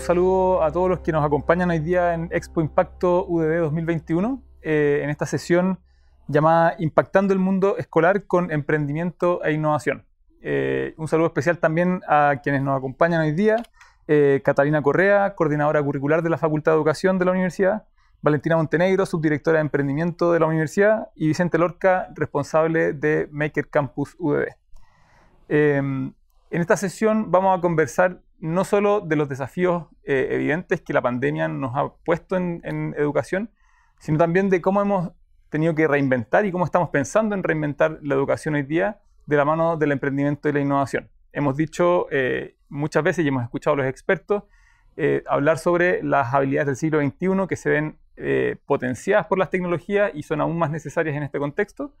un saludo a todos los que nos acompañan hoy día en Expo Impacto UDD 2021, eh, en esta sesión llamada Impactando el Mundo Escolar con Emprendimiento e Innovación. Eh, un saludo especial también a quienes nos acompañan hoy día, eh, Catalina Correa, coordinadora curricular de la Facultad de Educación de la Universidad, Valentina Montenegro, subdirectora de Emprendimiento de la Universidad, y Vicente Lorca, responsable de Maker Campus UDD. en esta sesión vamos a conversar no solo de los desafíos eh, evidentes que la pandemia nos ha puesto en, educación, sino también de cómo hemos tenido que reinventar y cómo estamos pensando en reinventar la educación hoy día de la mano del emprendimiento y la innovación. Hemos dicho eh, muchas veces y hemos escuchado a los expertos eh, hablar sobre las habilidades del siglo XXI que se ven potenciadas por las tecnologías y son aún más necesarias en este contexto.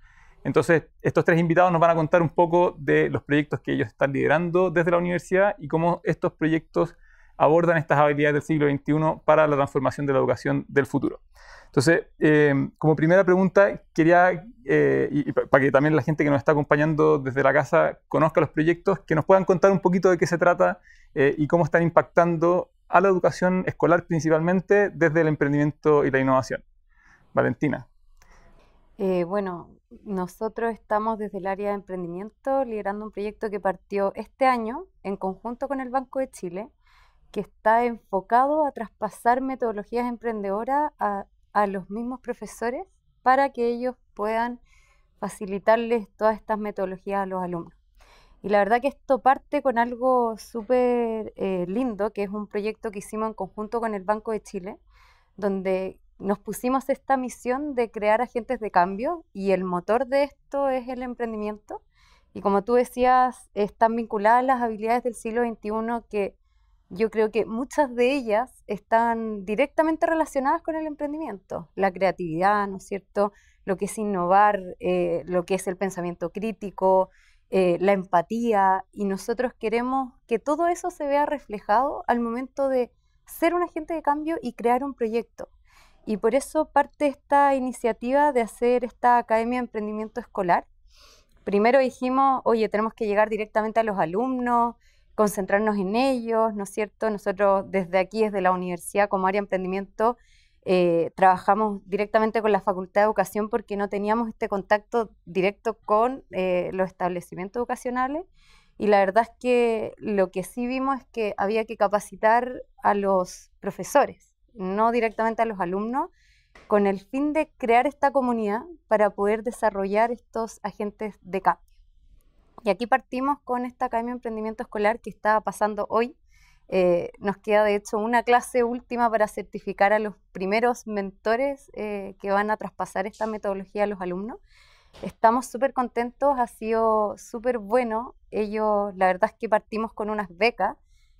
Entonces, estos tres invitados nos van a contar un poco de los proyectos que ellos están liderando desde la universidad y cómo estos proyectos abordan estas habilidades del siglo XXI para la transformación de la educación del futuro. Entonces, eh, como primera pregunta, quería, eh, y, para que también la gente que nos está acompañando desde la casa conozca los proyectos, que nos puedan contar un poquito de qué se trata eh, y cómo están impactando a la educación escolar principalmente desde el emprendimiento y la innovación. Valentina. Bueno, nosotros estamos desde el área de emprendimiento liderando un proyecto que partió este año en conjunto con el Banco de Chile, que está enfocado a traspasar metodologías emprendedoras a, los mismos profesores para que ellos puedan facilitarles todas estas metodologías a los alumnos. Y la verdad que esto parte con algo súper eh, lindo, que es un proyecto que hicimos en conjunto con el Banco de Chile, donde nos pusimos esta misión de crear agentes de cambio y el motor de esto es el emprendimiento. Y como tú decías, están vinculadas las habilidades del siglo XXI que yo creo que muchas de ellas están directamente relacionadas con el emprendimiento. La creatividad, ¿no es cierto? Lo que es innovar, eh, lo que es el pensamiento crítico, eh, la empatía. Y nosotros queremos que todo eso se vea reflejado al momento de ser un agente de cambio y crear un proyecto. Y por eso parte esta iniciativa de hacer esta Academia de Emprendimiento Escolar. Primero dijimos, oye, tenemos que llegar directamente a los alumnos, concentrarnos en ellos, ¿no es cierto? Nosotros desde aquí, desde la universidad como área de emprendimiento, eh, trabajamos directamente con la Facultad de Educación porque no teníamos este contacto directo con eh, los establecimientos educacionales. Y la verdad es que lo que sí vimos es que había que capacitar a los profesores no directamente a los alumnos, con el fin de crear esta comunidad para poder desarrollar estos agentes de cambio. Y aquí partimos con esta Academia de Emprendimiento Escolar que está pasando hoy. Eh, nos queda de hecho una clase última para certificar a los primeros mentores eh, que van a traspasar esta metodología a los alumnos. Estamos súper contentos, ha sido súper bueno. Ellos, la verdad es que partimos con unas becas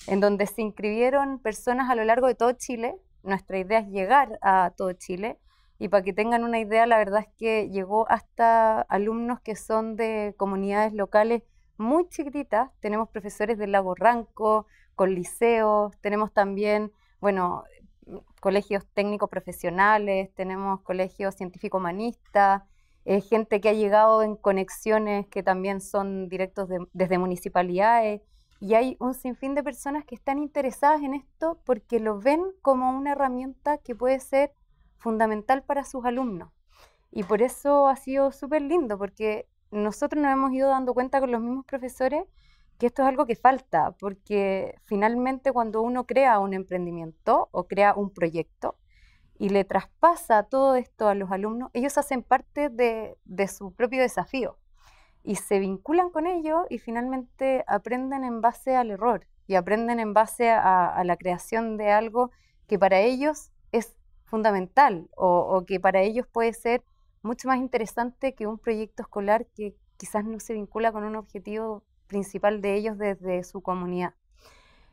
en donde se inscribieron personas a lo largo de todo Chile, nuestra idea es llegar a todo Chile. Y para que tengan una idea, la verdad es que llegó hasta alumnos que son de comunidades locales muy chiquititas. Tenemos profesores del Lago Ranco, con liceos, tenemos también, bueno, colegios técnicos profesionales, tenemos colegios científico-humanistas, eh, gente que ha llegado en conexiones que también son directos desde municipalidades. Y hay un sinfín de personas que están interesadas en esto porque lo ven como una herramienta que puede ser fundamental para sus alumnos. Y por eso ha sido súper lindo, porque nosotros nos hemos ido dando cuenta con los mismos profesores que esto es algo que falta, porque finalmente cuando uno crea un emprendimiento o crea un proyecto y le traspasa todo esto a los alumnos, ellos hacen parte de, de su propio desafío y se vinculan con ello y finalmente aprenden en base al error y aprenden en base a, la creación de algo que para ellos es fundamental o, que para ellos puede ser mucho más interesante que un proyecto escolar que quizás no se vincula con un objetivo principal de ellos desde su comunidad.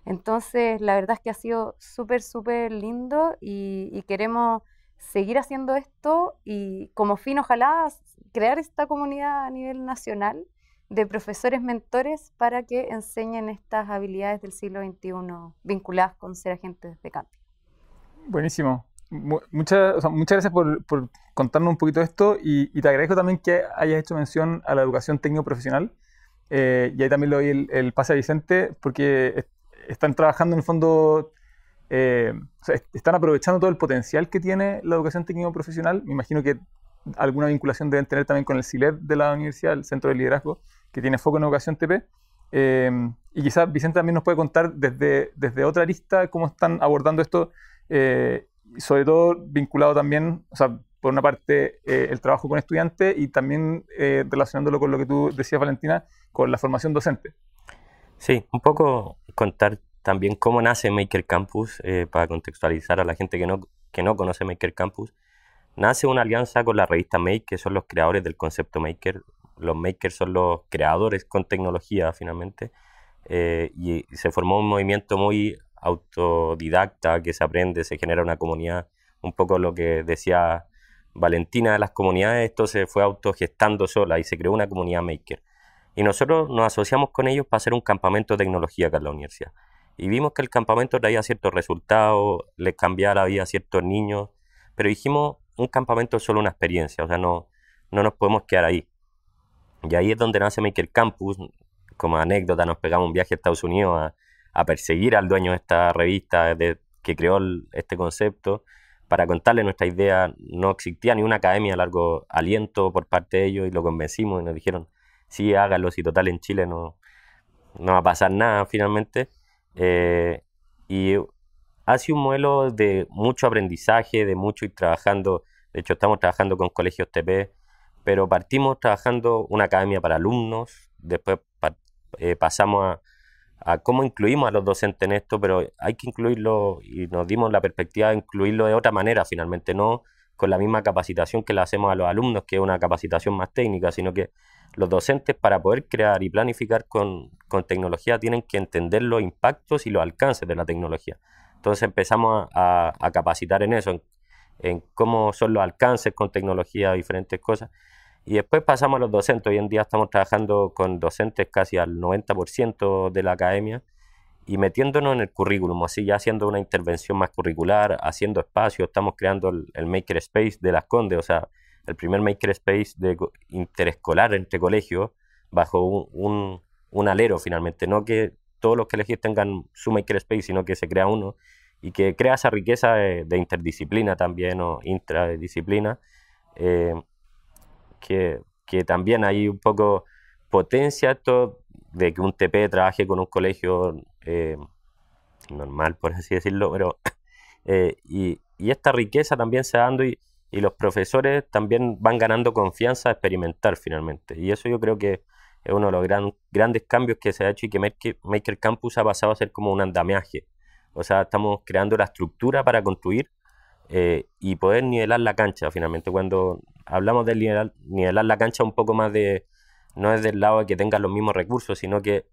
Entonces, la verdad es que ha sido súper, súper lindo y, y queremos seguir haciendo esto y como fin ojalá crear esta comunidad a nivel nacional de profesores mentores para que enseñen estas habilidades del siglo XXI vinculadas con ser agentes de cambio. Buenísimo. Muchas, muchas gracias por, por, contarnos un poquito esto y, te agradezco también que hayas hecho mención a la educación técnico-profesional. Eh, y ahí también le doy el, el, pase a Vicente porque están trabajando en el fondo eh, están aprovechando todo el potencial que tiene la educación técnico profesional. Me imagino que alguna vinculación deben tener también con el CILED de la universidad, el Centro de Liderazgo, que tiene foco en educación TP. Eh, y quizás Vicente también nos puede contar desde, desde otra arista cómo están abordando esto, eh, sobre todo vinculado también, o sea, por una parte, eh, el trabajo con estudiantes y también relacionándolo con lo que tú decías, Valentina, con la formación docente. Sí, un poco contar también cómo nace Maker Campus, para contextualizar a la gente que no, que no conoce Maker Campus. Nace una alianza con la revista Make, que son los creadores del concepto Maker. Los makers son los creadores con tecnología, finalmente. Eh, y se formó un movimiento muy autodidacta, que se aprende, se genera una comunidad. Un poco lo que decía Valentina las comunidades, esto se fue autogestando sola y se creó una comunidad maker. Y nosotros nos asociamos con ellos para hacer un campamento de tecnología acá en la universidad. Y vimos que el campamento traía ciertos resultados, les cambiaba la vida a ciertos niños, pero dijimos, un campamento es solo una experiencia, o sea, no, no nos podemos quedar ahí. Y ahí es donde nace Maker Campus. Como anécdota, nos pegamos un viaje a Estados Unidos a, perseguir al dueño de esta revista de, que creó este concepto para contarle nuestra idea. No existía ni una academia a largo aliento por parte de ellos y lo convencimos y nos dijeron, sí, hágalo, si total en Chile no, no va a pasar nada finalmente. Eh, y ha sido un modelo de mucho aprendizaje, de mucho ir trabajando. De hecho, estamos trabajando con colegios TP, pero partimos trabajando una academia para alumnos, después eh, pasamos a, cómo incluimos a los docentes en esto, pero hay que incluirlo y nos dimos la perspectiva de incluirlo de otra manera, finalmente, no con la misma capacitación que le hacemos a los alumnos, que es una capacitación más técnica, sino que los docentes para poder crear y planificar con tecnología tienen que entender los impactos y los alcances de la tecnología. Entonces empezamos a, capacitar en eso, en, cómo son los alcances con tecnología, diferentes cosas. Y después pasamos a los docentes. Hoy en día estamos trabajando con docentes casi al 90% de la academia y metiéndonos en el currículum, así ya haciendo una intervención más curricular, haciendo espacio. Estamos creando el, Maker Space de las Condes, o sea, el primer Maker Space de interescolar entre colegios bajo un, un alero finalmente, no que todos los colegios tengan su makerspace, sino que se crea uno y que crea esa riqueza de, interdisciplina también o intradisciplina, eh, que, que, también hay un poco potencia esto de que un TP trabaje con un colegio eh, normal, por así decirlo, pero eh, y, y, esta riqueza también se dando y, y los profesores también van ganando confianza a experimentar finalmente. Y eso yo creo que es uno de los grandes cambios que se ha hecho y que Maker, Campus ha pasado a ser como un andamiaje. O sea, estamos creando la estructura para construir eh, y poder nivelar la cancha finalmente. Cuando hablamos de nivelar, nivelar, la cancha un poco más de, no es del lado de que tenga los mismos recursos, sino que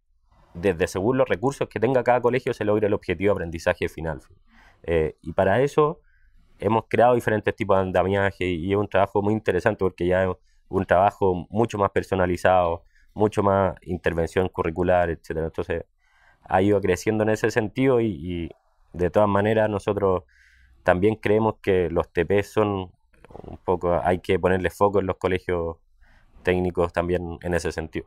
desde según los recursos que tenga cada colegio se logra el objetivo de aprendizaje final. Eh, y para eso hemos creado diferentes tipos de andamiaje y es un trabajo muy interesante porque ya es un trabajo mucho más personalizado, mucho más intervención curricular, etcétera. Entonces, ha ido creciendo en ese sentido y, de todas maneras nosotros también creemos que los TP son un poco, hay que ponerle foco en los colegios técnicos también en ese sentido.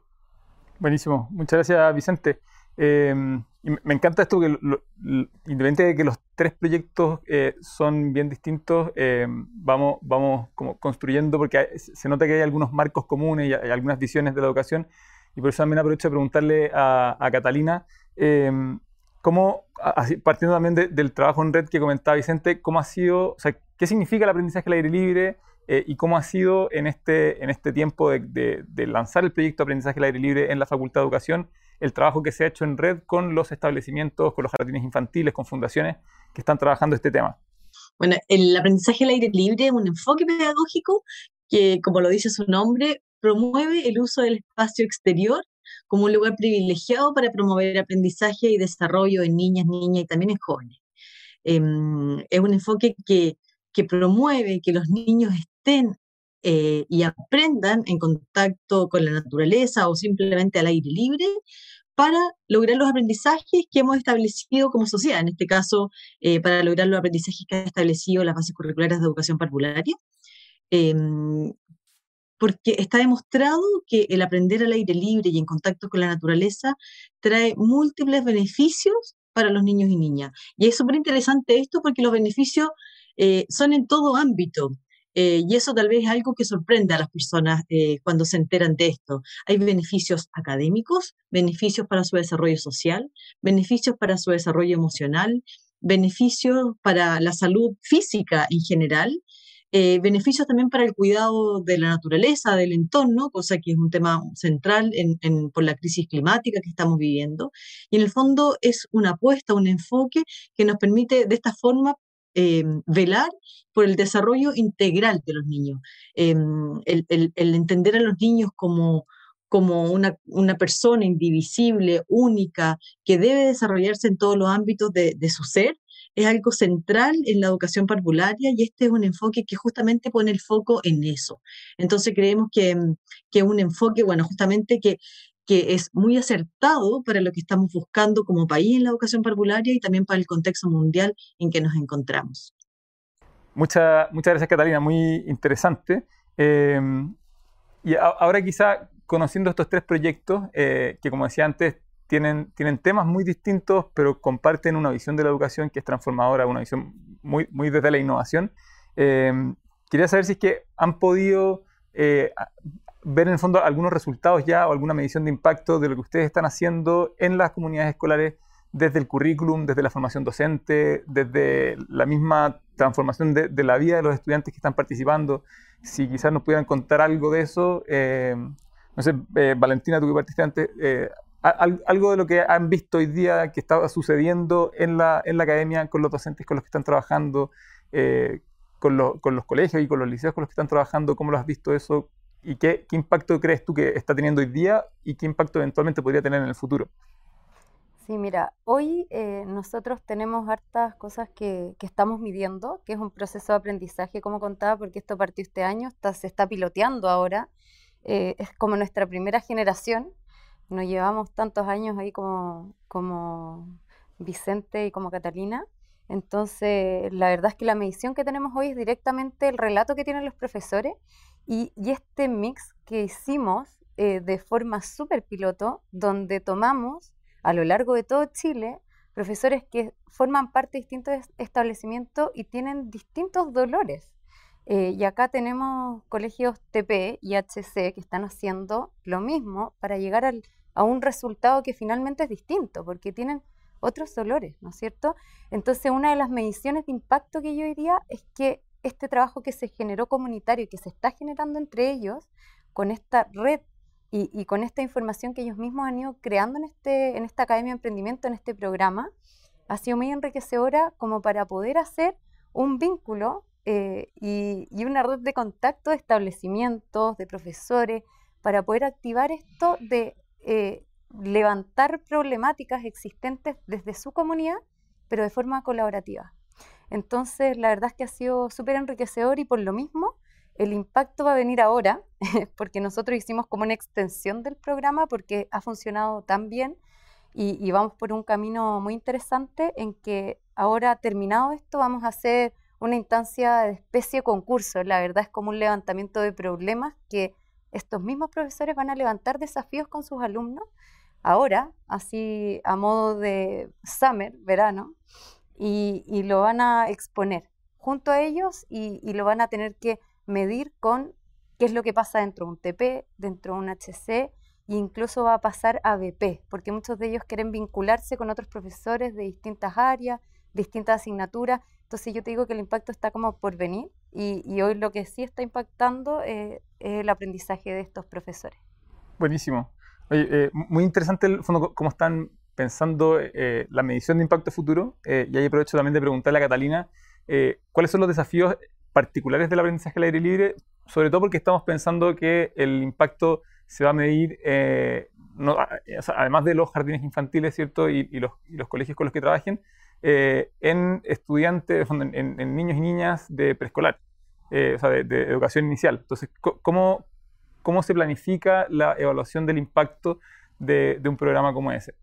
Buenísimo, muchas gracias Vicente. Em, me encanta esto que, independientemente de que los tres proyectos eh, son bien distintos, em, vamos, vamos construyendo, porque se nota que hay algunos marcos comunes y hay algunas visiones de la educación, y por eso también aprovecho de preguntarle a, Catalina, em, cómo, partiendo también del trabajo en red que comentaba Vicente, cómo ha sido, o sea, qué significa el aprendizaje al aire libre, eh, y cómo ha sido en este, en este tiempo de, lanzar el proyecto aprendizaje al aire libre en la Facultad de Educación, el trabajo que se ha hecho en red con los establecimientos, con los jardines infantiles, con fundaciones que están trabajando este tema. Bueno, el aprendizaje al aire libre es un enfoque pedagógico que, como lo dice su nombre, promueve el uso del espacio exterior como un lugar privilegiado para promover aprendizaje y desarrollo en niñas, niñas y también en jóvenes. Em, es un enfoque que, promueve que los niños eh, y aprendan en contacto con la naturaleza o simplemente al aire libre para lograr los aprendizajes que hemos establecido como sociedad, en este caso, eh, para lograr los aprendizajes que ha establecido las bases curriculares de educación parvularia. Em, porque está demostrado que el aprender al aire libre y en contacto con la naturaleza trae múltiples beneficios para los niños y niñas. Y es súper interesante esto porque los beneficios eh, son en todo ámbito. Eh, y eso tal vez es algo que sorprende a las personas eh, cuando se enteran de esto. Hay beneficios académicos, beneficios para su desarrollo social, beneficios para su desarrollo emocional, beneficios para la salud física en general, eh, beneficios también para el cuidado de la naturaleza, del entorno, cosa que es un tema central por la crisis climática que estamos viviendo. Y en el fondo es una apuesta, un enfoque que nos permite de esta forma eh, velar por el desarrollo integral de los niños, em, el, entender a los niños como, como una, una, persona indivisible, única, que debe desarrollarse en todos los ámbitos de, de su ser, es algo central en la educación parvularia y este es un enfoque que justamente pone el foco en eso. Entonces creemos que, que un enfoque, bueno, justamente que que es muy acertado para lo que estamos buscando como país en la educación parvularia y también para el contexto mundial en que nos encontramos. muchas gracias Catalina, muy interesante. Eh, y ahora quizá conociendo estos tres proyectos, eh, que como decía antes, tienen, tienen temas muy distintos, pero comparten una visión de la educación que es transformadora, una visión muy, muy desde la innovación. Eh, quería saber si es que han podido ver en el fondo algunos resultados ya o alguna medición de impacto de lo que ustedes están haciendo en las comunidades escolares desde el currículum, desde la formación docente, desde la misma transformación de, la vida de los estudiantes que están participando. Si quizás nos pudieran contar algo de eso, eh, no sé, eh, Valentina, tú que participaste antes, eh, algo de lo que han visto hoy día que está sucediendo en la, en la academia con los docentes con los que están trabajando, con, con, los colegios y con los liceos con los que están trabajando, ¿cómo lo has visto eso? ¿Y qué, impacto crees tú que está teniendo hoy día y qué impacto eventualmente podría tener en el futuro? Sí, mira, hoy eh, nosotros tenemos hartas cosas que, estamos midiendo, que es un proceso de aprendizaje, como contaba, porque esto partió este año, está, se está piloteando ahora, eh, es como nuestra primera generación, nos llevamos tantos años ahí como, como Vicente y como Catalina, entonces la verdad es que la medición que tenemos hoy es directamente el relato que tienen los profesores y, este mix que hicimos eh, de forma súper piloto, donde tomamos a lo largo de todo Chile profesores que forman parte de distintos establecimientos y tienen distintos dolores. Eh, y acá tenemos colegios TP y HC que están haciendo lo mismo para llegar a un resultado que finalmente es distinto, porque tienen otros dolores, ¿no es cierto? Entonces, una de las mediciones de impacto que yo diría es que este trabajo que se generó comunitario y que se está generando entre ellos, con esta red y, con esta información que ellos mismos han ido creando en, este, en esta Academia de Emprendimiento, en este programa, ha sido muy enriquecedora como para poder hacer un vínculo eh, y, una red de contacto de establecimientos, de profesores, para poder activar esto de eh, levantar problemáticas existentes desde su comunidad, pero de forma colaborativa. Entonces, la verdad es que ha sido súper enriquecedor y por lo mismo, el impacto va a venir ahora, porque nosotros hicimos como una extensión del programa porque ha funcionado tan bien y, vamos por un camino muy interesante en que ahora, terminado esto, vamos a hacer una instancia de especie concurso. La verdad es como un levantamiento de problemas que estos mismos profesores van a levantar desafíos con sus alumnos ahora, así a modo de summer, verano, y, lo van a exponer junto a ellos y, lo van a tener que medir con qué es lo que pasa dentro de un TP, dentro de un HC e incluso va a pasar a BP, porque muchos de ellos quieren vincularse con otros profesores de distintas áreas, distintas asignaturas. Entonces yo te digo que el impacto está como por venir y, hoy lo que sí está impactando eh, es el aprendizaje de estos profesores. Buenísimo. Eh, muy interesante el fondo, cómo están pensando eh, la medición de impacto futuro, eh, y ahí aprovecho también de preguntarle a Catalina, eh, ¿cuáles son los desafíos particulares del aprendizaje al aire libre? Sobre todo porque estamos pensando que el impacto se va a medir, además de los jardines infantiles, ¿cierto? Y, los, colegios con los que trabajen, en estudiantes, en, niños y niñas de preescolar, o sea, de, educación inicial. Entonces, ¿cómo, ¿cómo se planifica la evaluación del impacto de un programa como ese?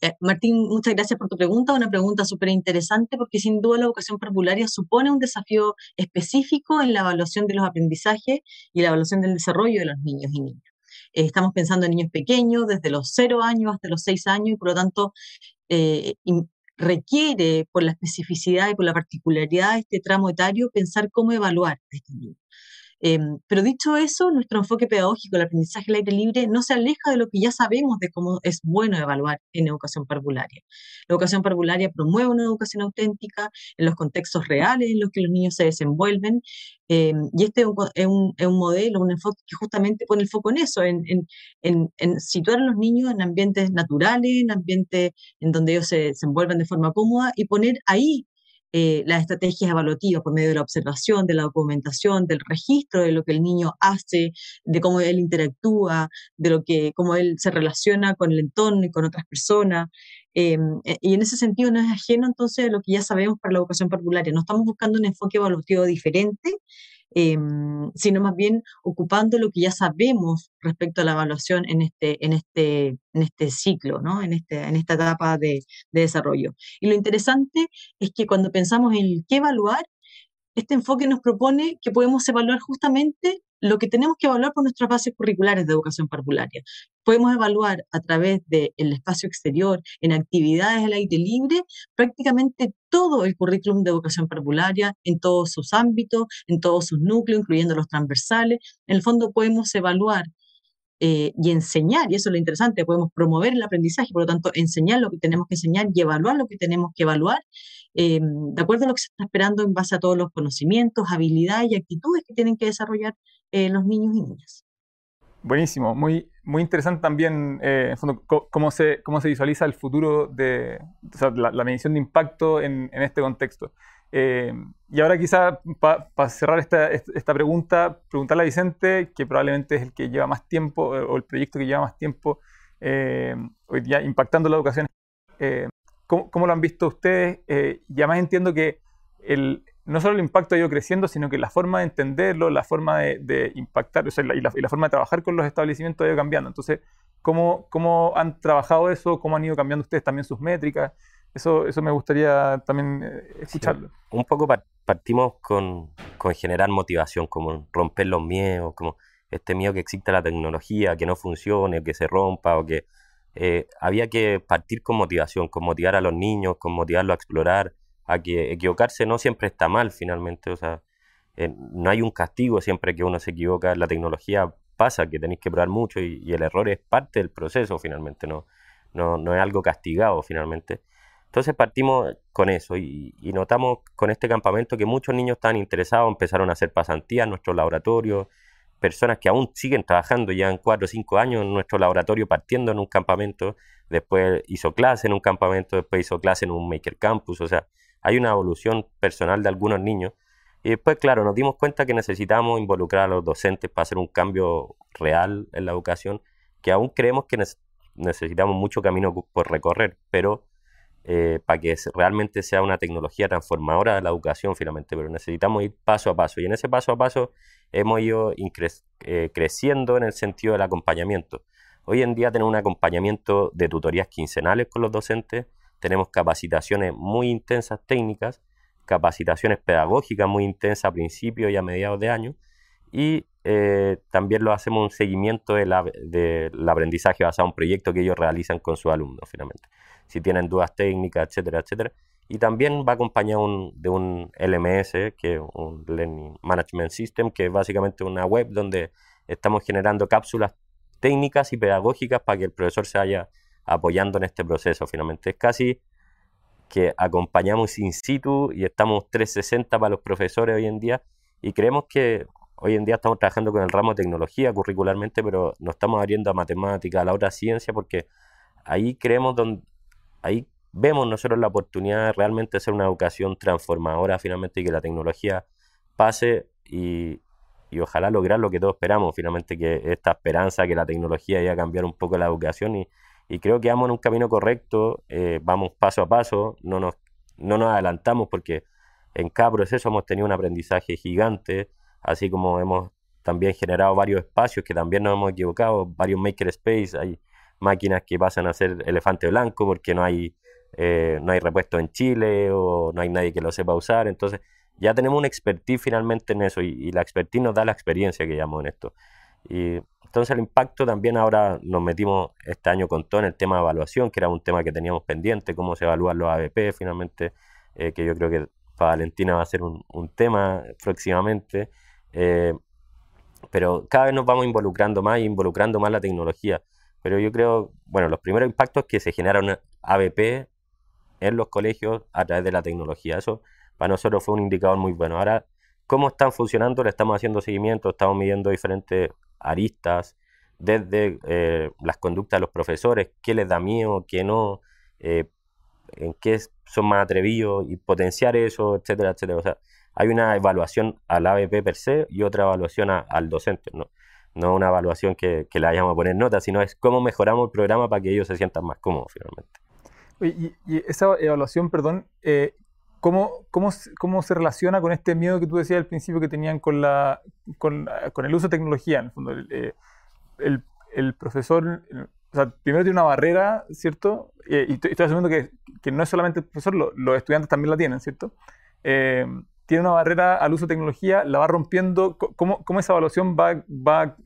Eh, Martín, muchas gracias por tu pregunta, una pregunta súper interesante porque sin duda la educación parvularia supone un desafío específico en la evaluación de los aprendizajes y la evaluación del desarrollo de los niños y niñas. Eh, estamos pensando en niños pequeños, desde los 0 años hasta los 6 años, y por lo tanto, eh, requiere, por la especificidad y por la particularidad de este tramo etario, pensar cómo evaluar a estos niños. Em, pero dicho eso, nuestro enfoque pedagógico, el aprendizaje al aire libre, no se aleja de lo que ya sabemos de cómo es bueno evaluar en educación parvularia. La educación parvularia promueve una educación auténtica en los contextos reales en los que los niños se desenvuelven, em, y este es un, modelo, un enfoque que justamente pone el foco en eso, en, en, situar a los niños en ambientes naturales, en ambientes en donde ellos se desenvuelvan de forma cómoda y poner ahí eh, las estrategias evaluativas por medio de la observación, de la documentación, del registro de lo que el niño hace, de cómo él interactúa, de lo que, cómo él se relaciona con el entorno y con otras personas. Em, e, y en ese sentido no es ajeno entonces a lo que ya sabemos para la educación parvularia. No estamos buscando un enfoque evolutivo diferente, Em, sino más bien ocupando lo que ya sabemos respecto a la evaluación en este, en este, en este ciclo, ¿no? en, este, en esta etapa de, de desarrollo. Y lo interesante es que cuando pensamos en qué evaluar, este enfoque nos propone que podemos evaluar justamente lo que tenemos que evaluar por nuestras bases curriculares de educación parvularia. Podemos evaluar a través del espacio exterior, en actividades al aire libre, prácticamente todo el currículum de educación parvularia, en todos sus ámbitos, en todos sus núcleos, incluyendo los transversales. En el fondo podemos evaluar eh, y enseñar, y eso es lo interesante, podemos promover el aprendizaje, por lo tanto, enseñar lo que tenemos que enseñar y evaluar lo que tenemos que evaluar, eh, de acuerdo a lo que se está esperando en base a todos los conocimientos, habilidades y actitudes que tienen que desarrollar eh, los niños y niñas. Buenísimo, muy, muy interesante también en fondo, cómo, se, cómo se visualiza el futuro de la, medición de impacto en, en este contexto. Eh, y ahora quizá para cerrar esta, pregunta, preguntarle a Vicente, que probablemente es el que lleva más tiempo, eh, o el proyecto que lleva más tiempo eh, hoy día impactando la educación. ¿cómo, lo han visto ustedes? y además entiendo que el, no solo el impacto ha ido creciendo, sino que la forma de entenderlo, la forma de, impactar, y, la, y, la, forma de trabajar con los establecimientos ha ido cambiando. Entonces, ¿cómo, ¿cómo han trabajado eso? ¿Cómo han ido cambiando ustedes también sus métricas? Eso, eso me gustaría también eh, escucharlo. un poco partimos con, con, generar motivación, como romper los miedos, como este miedo que exista la tecnología, que no funcione, que se rompa, o que eh, había que partir con motivación, con motivar a los niños, con motivarlos a explorar, a que equivocarse no siempre está mal finalmente, o sea, eh, no hay un castigo siempre que uno se equivoca, la tecnología pasa, que tenéis que probar mucho y, y, el error es parte del proceso finalmente, no, no, no es algo castigado finalmente. Entonces partimos con eso y, notamos con este campamento que muchos niños estaban interesados, empezaron a hacer pasantías en nuestro laboratorio, personas que aún siguen trabajando, en cuatro o cinco años en nuestro laboratorio partiendo en un campamento, después hizo clase en un campamento, después hizo clase en un Maker Campus, o sea, hay una evolución personal de algunos niños. Y después, claro, nos dimos cuenta que necesitamos involucrar a los docentes para hacer un cambio real en la educación, que aún creemos que necesitamos mucho camino por recorrer, pero eh, para que realmente sea una tecnología transformadora de la educación finalmente, pero necesitamos ir paso a paso y en ese paso a paso hemos ido eh, creciendo en el sentido del acompañamiento. Hoy en día tenemos un acompañamiento de tutorías quincenales con los docentes, tenemos capacitaciones muy intensas técnicas, capacitaciones pedagógicas muy intensas a principios y a mediados de año y eh, también lo hacemos un seguimiento del aprendizaje basado en un proyecto que ellos realizan con sus alumnos finalmente si tienen dudas técnicas, etcétera, etcétera. Y también va acompañado de un LMS, que es un Learning Management System, que es básicamente una web donde estamos generando cápsulas técnicas y pedagógicas para que el profesor se vaya apoyando en este proceso. Finalmente es casi que acompañamos in situ y estamos 360 para los profesores hoy en día y creemos que hoy en día estamos trabajando con el ramo de tecnología curricularmente, pero nos estamos abriendo a matemática, a la otra ciencia, porque ahí creemos donde, ahí vemos nosotros la oportunidad de realmente hacer una educación transformadora finalmente y que la tecnología pase y, ojalá lograr lo que todos esperamos finalmente, que esta esperanza que la tecnología vaya a cambiar un poco la educación y, creo que vamos en un camino correcto, eh, vamos paso a paso, no nos, no nos adelantamos porque en cada proceso hemos tenido un aprendizaje gigante, así como hemos también generado varios espacios que también nos hemos equivocado, varios makerspace, hay máquinas que pasan a ser elefante blanco porque no hay, eh, no hay repuesto en Chile o no hay nadie que lo sepa usar. Entonces, ya tenemos una expertise finalmente en eso y, la expertise nos da la experiencia que llamamos en esto. Y entonces el impacto también ahora nos metimos este año con todo en el tema de evaluación, que era un tema que teníamos pendiente, cómo se evalúan los ABP finalmente, eh, que yo creo que para Valentina va a ser un, tema próximamente. Eh, pero cada vez nos vamos involucrando más y involucrando más la tecnología. Pero yo creo, bueno, los primeros impactos que se generaron ABP en los colegios a través de la tecnología. Eso para nosotros fue un indicador muy bueno. Ahora, ¿cómo están funcionando? Le estamos haciendo seguimiento, estamos midiendo diferentes aristas, desde eh, las conductas de los profesores, qué les da miedo, qué no, eh, en qué son más atrevidos y potenciar eso, etcétera, etcétera. O sea, hay una evaluación al ABP per se y otra evaluación al docente, ¿no? No una evaluación que, que le vayamos a poner notas, sino es cómo mejoramos el programa para que ellos se sientan más cómodos finalmente. Y, y esa evaluación, perdón, eh, ¿cómo, cómo, cómo, se relaciona con este miedo que tú decías al principio que tenían con, la, con, con el uso de tecnología? En el fondo, el, eh, el, profesor, o sea, primero tiene una barrera, ¿cierto? Eh, y estoy, asumiendo que, que, no es solamente el profesor, los estudiantes también la tienen, ¿cierto? Tiene una barrera al uso de tecnología, la va rompiendo. ¿Cómo, cómo esa evaluación va, va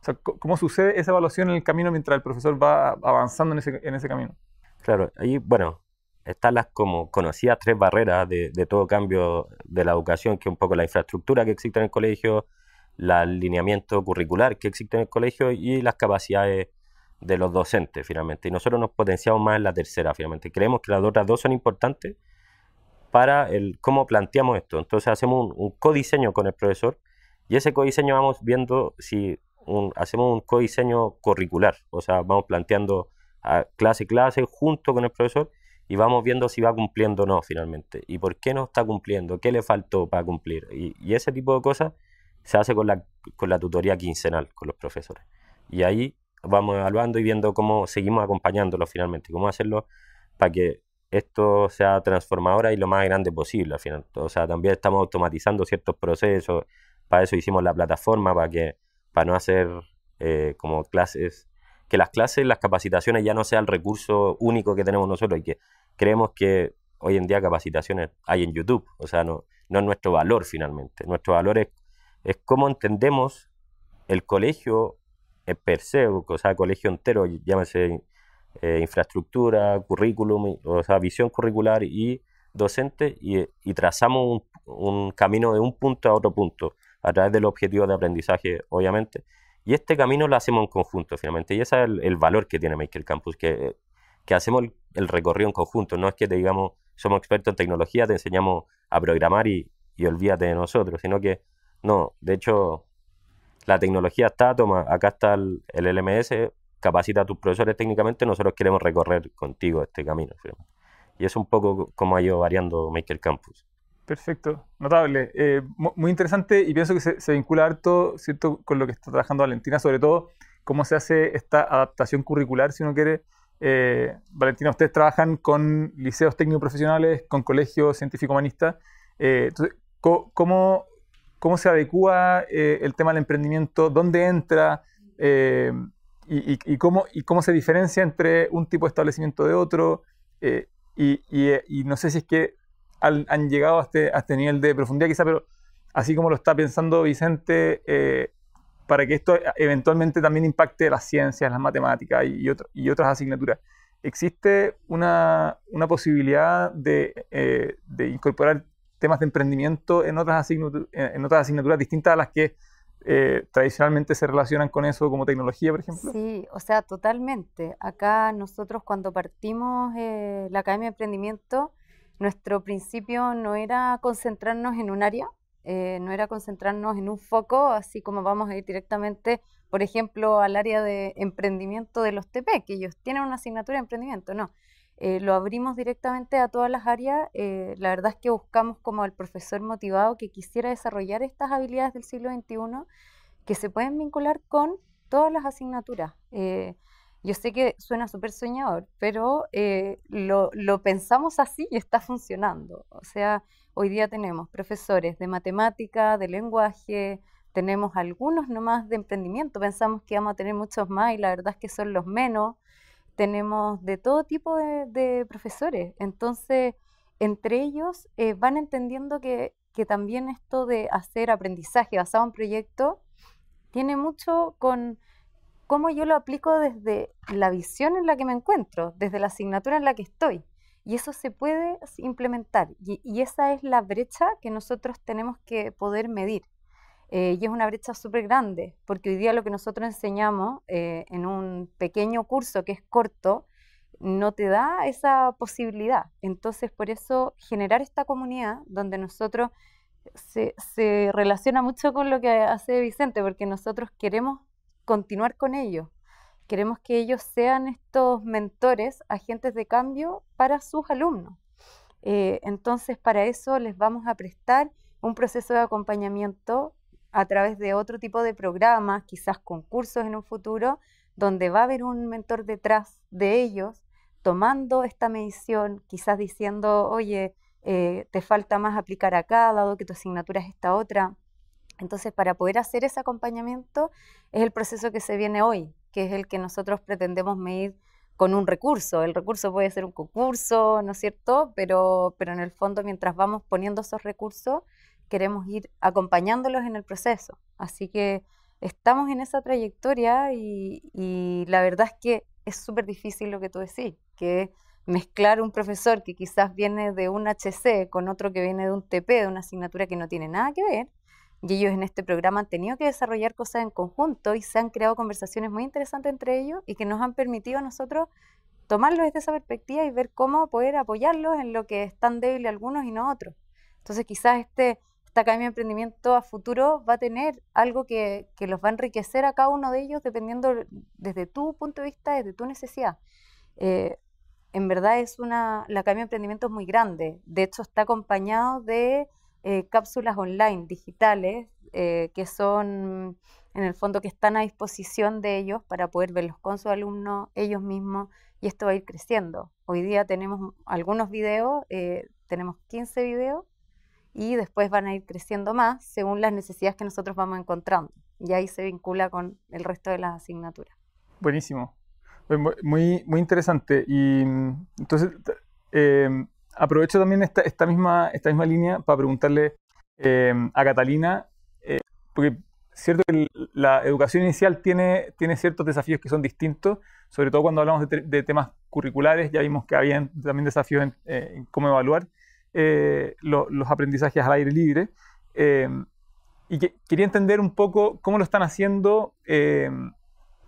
sea, ¿cómo sucede esa evaluación en el camino mientras el profesor va avanzando en ese, en ese camino? Claro, ahí, bueno, están las como conocidas tres barreras de, todo cambio de la educación, que es un poco la infraestructura que existe en el colegio, el alineamiento curricular que existe en el colegio y las capacidades de los docentes, finalmente. Y nosotros nos potenciamos más en la tercera, finalmente. Creemos que las otras dos son importantes para el cómo planteamos esto. Entonces hacemos un, codiseño con el profesor y ese codiseño vamos viendo si hacemos un codiseño curricular, o sea, vamos planteando a clase clase junto con el profesor y vamos viendo si va cumpliendo o no finalmente. ¿Y por qué no está cumpliendo? ¿Qué le faltó para cumplir? Y, ese tipo de cosas se hace con la, con la tutoría quincenal con los profesores. Y ahí vamos evaluando y viendo cómo seguimos acompañándolo finalmente, cómo hacerlo para que esto sea transformadora y lo más grande posible al final. O sea, también estamos automatizando ciertos procesos, para eso hicimos la plataforma, para que para no hacer eh, como clases que las clases, las capacitaciones ya no sea el recurso único que tenemos nosotros y que creemos que hoy en día capacitaciones hay en YouTube, o sea, no, no es nuestro valor finalmente. Nuestro valor es, es cómo entendemos el colegio per se, o sea, colegio entero, llámese eh, infraestructura, currículum, o sea, visión curricular y docente, y, y trazamos un, un, camino de un punto a otro punto, a través del objetivo de aprendizaje, obviamente, y este camino lo hacemos en conjunto, finalmente. Y ese es el, valor que tiene Maker Campus, que, que hacemos el, recorrido en conjunto. No es que te digamos, somos expertos en tecnología, te enseñamos a programar y, y olvídate de nosotros, sino que, no, de hecho, la tecnología está, toma, acá está el, LMS, capacita a tus profesores técnicamente, nosotros queremos recorrer contigo este camino. Y es un poco como ha ido variando Maker Campus. Perfecto, notable. Eh, muy interesante y pienso que se, vincula harto ¿cierto? con lo que está trabajando Valentina, sobre todo cómo se hace esta adaptación curricular, si uno quiere. Eh, Valentina, ustedes trabajan con liceos técnico-profesionales, con colegios científico-humanistas. Eh, entonces, ¿cómo, ¿cómo, se adecua el tema del emprendimiento? ¿Dónde entra? Y, cómo, ¿Y cómo se diferencia entre un tipo de establecimiento de otro? y no sé si es que han llegado a este, a este nivel de profundidad, quizá, pero así como lo está pensando Vicente, eh, para que esto eventualmente también impacte las ciencias, las matemáticas y, y otras asignaturas. ¿Existe una, una posibilidad de, eh, de, incorporar temas de emprendimiento en otras, en otras asignaturas distintas a las que eh, tradicionalmente se relacionan con eso como tecnología, por ejemplo? Sí, o sea, totalmente. Acá nosotros cuando partimos la Academia de Emprendimiento, nuestro principio no era concentrarnos en un área, eh, no era concentrarnos en un foco, así como vamos a ir directamente, por ejemplo, al área de emprendimiento de los TP, que ellos tienen una asignatura de emprendimiento, no. Eh, lo abrimos directamente a todas las áreas. Eh, la verdad es que buscamos como al profesor motivado que quisiera desarrollar estas habilidades del siglo XXI que se pueden vincular con todas las asignaturas. Yo sé que suena súper soñador, pero eh, lo, pensamos así y está funcionando. O sea, hoy día tenemos profesores de matemática, de lenguaje, tenemos algunos nomás de emprendimiento, pensamos que vamos a tener muchos más y la verdad es que son los menos. Tenemos de todo tipo de, profesores. Entonces, entre ellos eh, van entendiendo que, que también esto de hacer aprendizaje basado en proyectos tiene mucho con cómo yo lo aplico desde la visión en la que me encuentro, desde la asignatura en la que estoy. Y eso se puede implementar. Y, esa es la brecha que nosotros tenemos que poder medir. Eh, y es una brecha súper grande, porque hoy día lo que nosotros enseñamos eh, en un pequeño curso que es corto, no te da esa posibilidad. Entonces, por eso generar esta comunidad donde nosotros se, se, relaciona mucho con lo que hace Vicente, porque nosotros queremos continuar con ellos. Queremos que ellos sean estos mentores, agentes de cambio para sus alumnos. Eh, entonces, para eso les vamos a prestar un proceso de acompañamiento a través de otro tipo de programas, quizás concursos en un futuro, donde va a haber un mentor detrás de ellos, tomando esta medición, quizás diciendo, oye, eh, te falta más aplicar acá, dado que tu asignatura es esta otra. Entonces, para poder hacer ese acompañamiento es el proceso que se viene hoy, que es el que nosotros pretendemos medir con un recurso. El recurso puede ser un concurso, ¿no es cierto? Pero, pero en el fondo, mientras vamos poniendo esos recursos, queremos ir acompañándolos en el proceso. Así que estamos en esa trayectoria y, la verdad es que es súper difícil lo que tú decís, que mezclar un profesor que quizás viene de un HC con otro que viene de un TP, de una asignatura que no tiene nada que ver, y ellos en este programa han tenido que desarrollar cosas en conjunto y se han creado conversaciones muy interesantes entre ellos y que nos han permitido a nosotros tomarlos desde esa perspectiva y ver cómo poder apoyarlos en lo que están débiles algunos y no otros. Entonces quizás este, esta Academia de Emprendimiento a futuro va a tener algo que, que los va a enriquecer a cada uno de ellos dependiendo desde tu punto de vista, desde tu necesidad. Eh, en verdad es una, la Academia de Emprendimiento es muy grande. De hecho, está acompañado de eh, cápsulas online digitales eh, que son, en el fondo, que están a disposición de ellos para poder verlos con sus alumnos, ellos mismos, y esto va a ir creciendo. Hoy día tenemos algunos videos, tenemos 15 videos, y después van a ir creciendo más según las necesidades que nosotros vamos encontrando. Y ahí se vincula con el resto de las asignaturas. Buenísimo. Muy, muy interesante. Y mm, entonces, eh, aprovecho también esta, esta, misma, esta misma línea para preguntarle eh, a Catalina, eh, porque es cierto que la educación inicial tiene, tiene ciertos desafíos que son distintos, sobre todo cuando hablamos de, temas curriculares, ya vimos que había también desafíos en, cómo evaluar los aprendizajes al aire libre. y que, quería entender un poco cómo lo están haciendo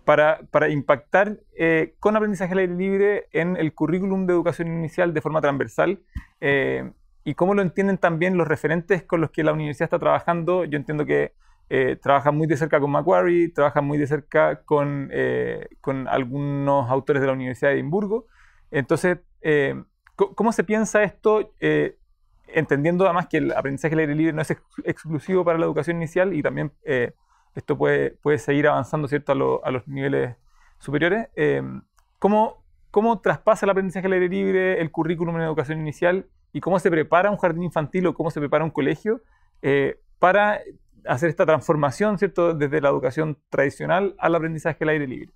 para, para impactar eh, con aprendizaje al aire libre en el currículum de educación inicial de forma transversal eh, y cómo lo entienden también los referentes con los que la universidad está trabajando. Yo entiendo que eh, trabajan muy de cerca con Macquarie, trabajan muy de cerca con, con algunos autores de la Universidad de Edimburgo. Entonces, ¿cómo se piensa esto? entendiendo además que el aprendizaje al aire libre no es exclusivo para la educación inicial y también esto puede, puede seguir avanzando ¿cierto? A, los niveles superiores. Em, ¿cómo, ¿Cómo traspasa el aprendizaje al aire libre el currículum en educación inicial y cómo se prepara un jardín infantil o cómo se prepara un colegio eh, para hacer esta transformación ¿cierto? desde la educación tradicional al aprendizaje al aire libre?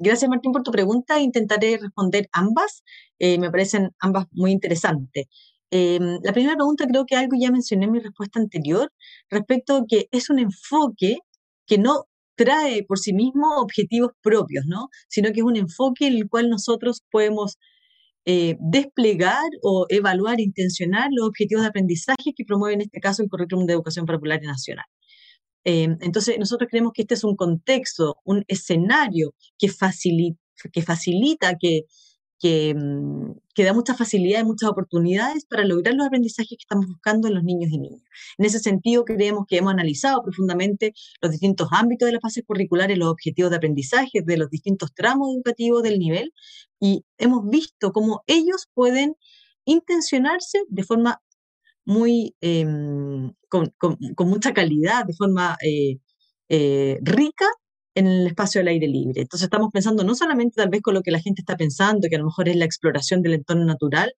Gracias Martín por tu pregunta. Intentaré responder ambas. Eh, me parecen ambas muy interesantes. Em, la primera pregunta creo que algo ya mencioné en mi respuesta anterior respecto a que es un enfoque que no trae por sí mismo objetivos propios, ¿no? Sino que es un enfoque en el cual nosotros podemos eh, desplegar o evaluar, intencionar los objetivos de aprendizaje que promueve en este caso el currículum de educación popular nacional. Em, entonces, nosotros creemos que este es un contexto, un escenario que facilita, que, facilita, que Mm, que, facilidad y muchas oportunidades para lograr los aprendizajes que estamos buscando en los niños y niñas. En ese sentido, creemos que hemos analizado profundamente los distintos ámbitos de las fases curriculares, los objetivos de aprendizaje de los distintos tramos educativos del nivel y hemos visto cómo ellos pueden intencionarse de forma muy, em, con, mucha calidad, de forma eh, eh, rica en el espacio del aire libre. Entonces estamos pensando no solamente tal vez con lo que la gente está pensando, que a lo mejor es la exploración del entorno natural,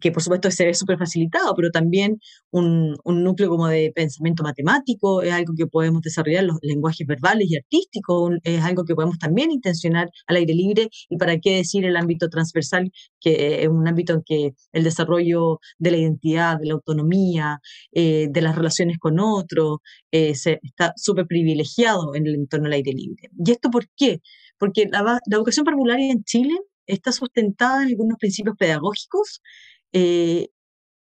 que por supuesto se ve súper facilitado, pero también un, núcleo como de pensamiento matemático, es algo que podemos desarrollar, los lenguajes verbales y artísticos, es algo que podemos también intencionar al aire libre, y para qué decir el ámbito transversal, que es un ámbito en que el desarrollo de la identidad, de la autonomía, eh, de las relaciones con otros, eh, está súper privilegiado en el entorno del aire libre. ¿Y esto por qué? Porque la, la educación parvularia en Chile está sustentada en algunos principios pedagógicos eh,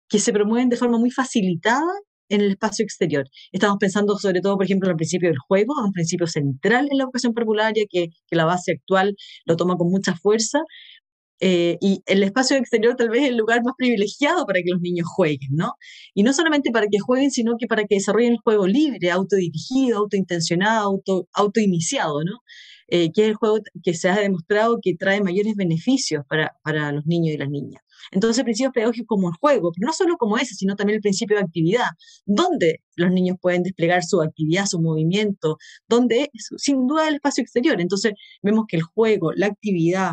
que se promueven de forma muy facilitada en el espacio exterior. Estamos pensando sobre todo, por ejemplo, en el principio del juego, un principio central en la educación parvularia que, que la base actual lo toma con mucha fuerza. Eh, y el espacio exterior tal vez es el lugar más privilegiado para que los niños jueguen, ¿no? Y no solamente para que jueguen, sino que para que desarrollen el juego libre, autodirigido, autointencionado, auto, autoiniciado, ¿no? Eh, que es el juego que se ha demostrado que trae mayores beneficios para, para los niños y las niñas. Entonces, principios pedagógicos como el juego, pero no solo como ese, sino también el principio de actividad, donde los niños pueden desplegar su actividad, su movimiento, donde sin duda el espacio exterior. Entonces, vemos que el juego, la actividad,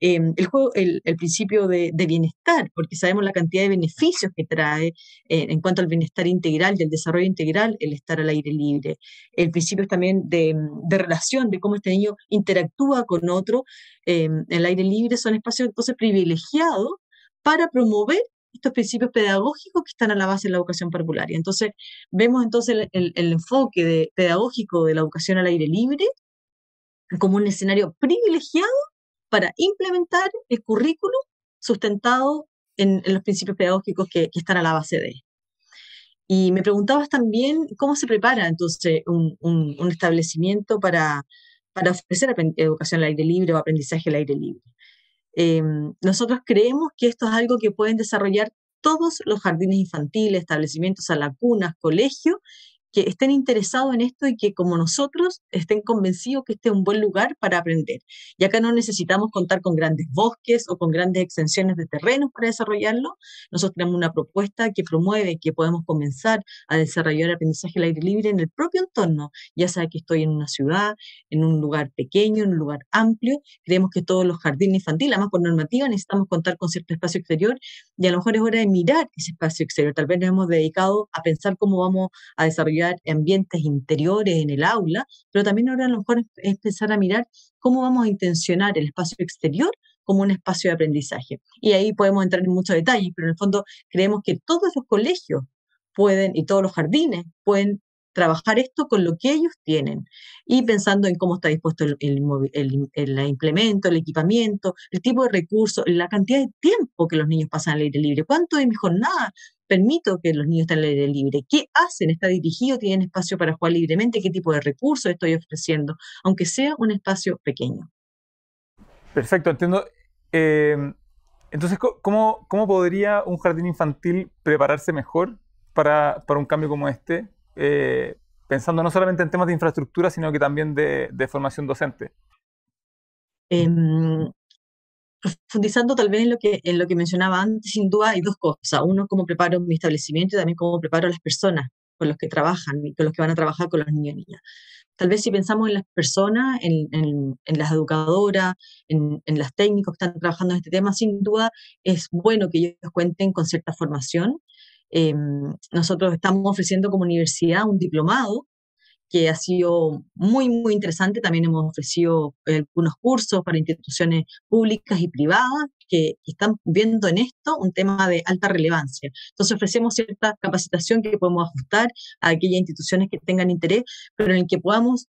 em, el juego, el, principio de, bienestar, porque sabemos la cantidad de beneficios que trae eh, en cuanto al bienestar integral, del desarrollo integral, el estar al aire libre. El principio también de, relación, de cómo este niño interactúa con otro. em, el aire libre son espacios entonces privilegiados para promover estos principios pedagógicos que están a la base de la educación parvularia. Entonces, vemos entonces el, enfoque pedagógico de la educación al aire libre como un escenario privilegiado para implementar el currículo sustentado en, los principios pedagógicos que, están a la base de él. Y me preguntabas también cómo se prepara entonces un, un establecimiento para, para ofrecer educación al aire libre o aprendizaje al aire libre. Em, nosotros creemos que esto es algo que pueden desarrollar todos los jardines infantiles, establecimientos a lacunas, colegios, que estén interesados en esto y que como nosotros estén convencidos que este es un buen lugar para aprender. Y acá no necesitamos contar con grandes bosques o con grandes extensiones de terrenos para desarrollarlo. Nosotros tenemos una propuesta que promueve que podemos comenzar a desarrollar aprendizaje al aire libre en el propio entorno, ya sea que estoy en una ciudad, en un lugar pequeño, en un lugar amplio. Creemos que todos los jardines infantiles, además por normativa, necesitamos contar con cierto espacio exterior y a lo mejor es hora de mirar ese espacio exterior. Tal vez nos hemos dedicado a pensar cómo vamos a desarrollar ambientes interiores en el aula, pero también ahora a lo mejor es empezar a mirar cómo vamos a intencionar el espacio exterior como un espacio de aprendizaje. Y ahí podemos entrar en muchos detalles, pero en el fondo creemos que todos los colegios pueden y todos los jardines pueden trabajar esto con lo que ellos tienen y pensando en cómo está dispuesto el, el, implemento, el equipamiento, el tipo de recursos, la cantidad de tiempo que los niños pasan al aire libre, cuánto de mi jornada permito que los niños estén al aire libre, qué hacen, está dirigido, tienen espacio para jugar libremente, qué tipo de recursos estoy ofreciendo, aunque sea un espacio pequeño. Perfecto, entiendo. Em, entonces, ¿cómo, ¿cómo podría un jardín infantil prepararse mejor para, para un cambio como este? Eh, pensando no solamente en temas de infraestructura, sino que también de, formación docente? Em, profundizando tal vez en lo, que, en lo que mencionaba antes, sin duda hay dos cosas. Uno, cómo preparo mi establecimiento y también cómo preparo a las personas con los que trabajan y con los que van a trabajar con los niños y niñas. Tal vez si pensamos en las personas, en, en, las educadoras, en, en las técnicos que están trabajando en este tema, sin duda es bueno que ellos cuenten con cierta formación Em, nosotros estamos ofreciendo como universidad un diplomado que ha sido muy, muy interesante. También hemos ofrecido algunos cursos para instituciones públicas y privadas que están viendo en esto un tema de alta relevancia. Entonces ofrecemos cierta capacitación que podemos ajustar a aquellas instituciones que tengan interés, pero en el que podamos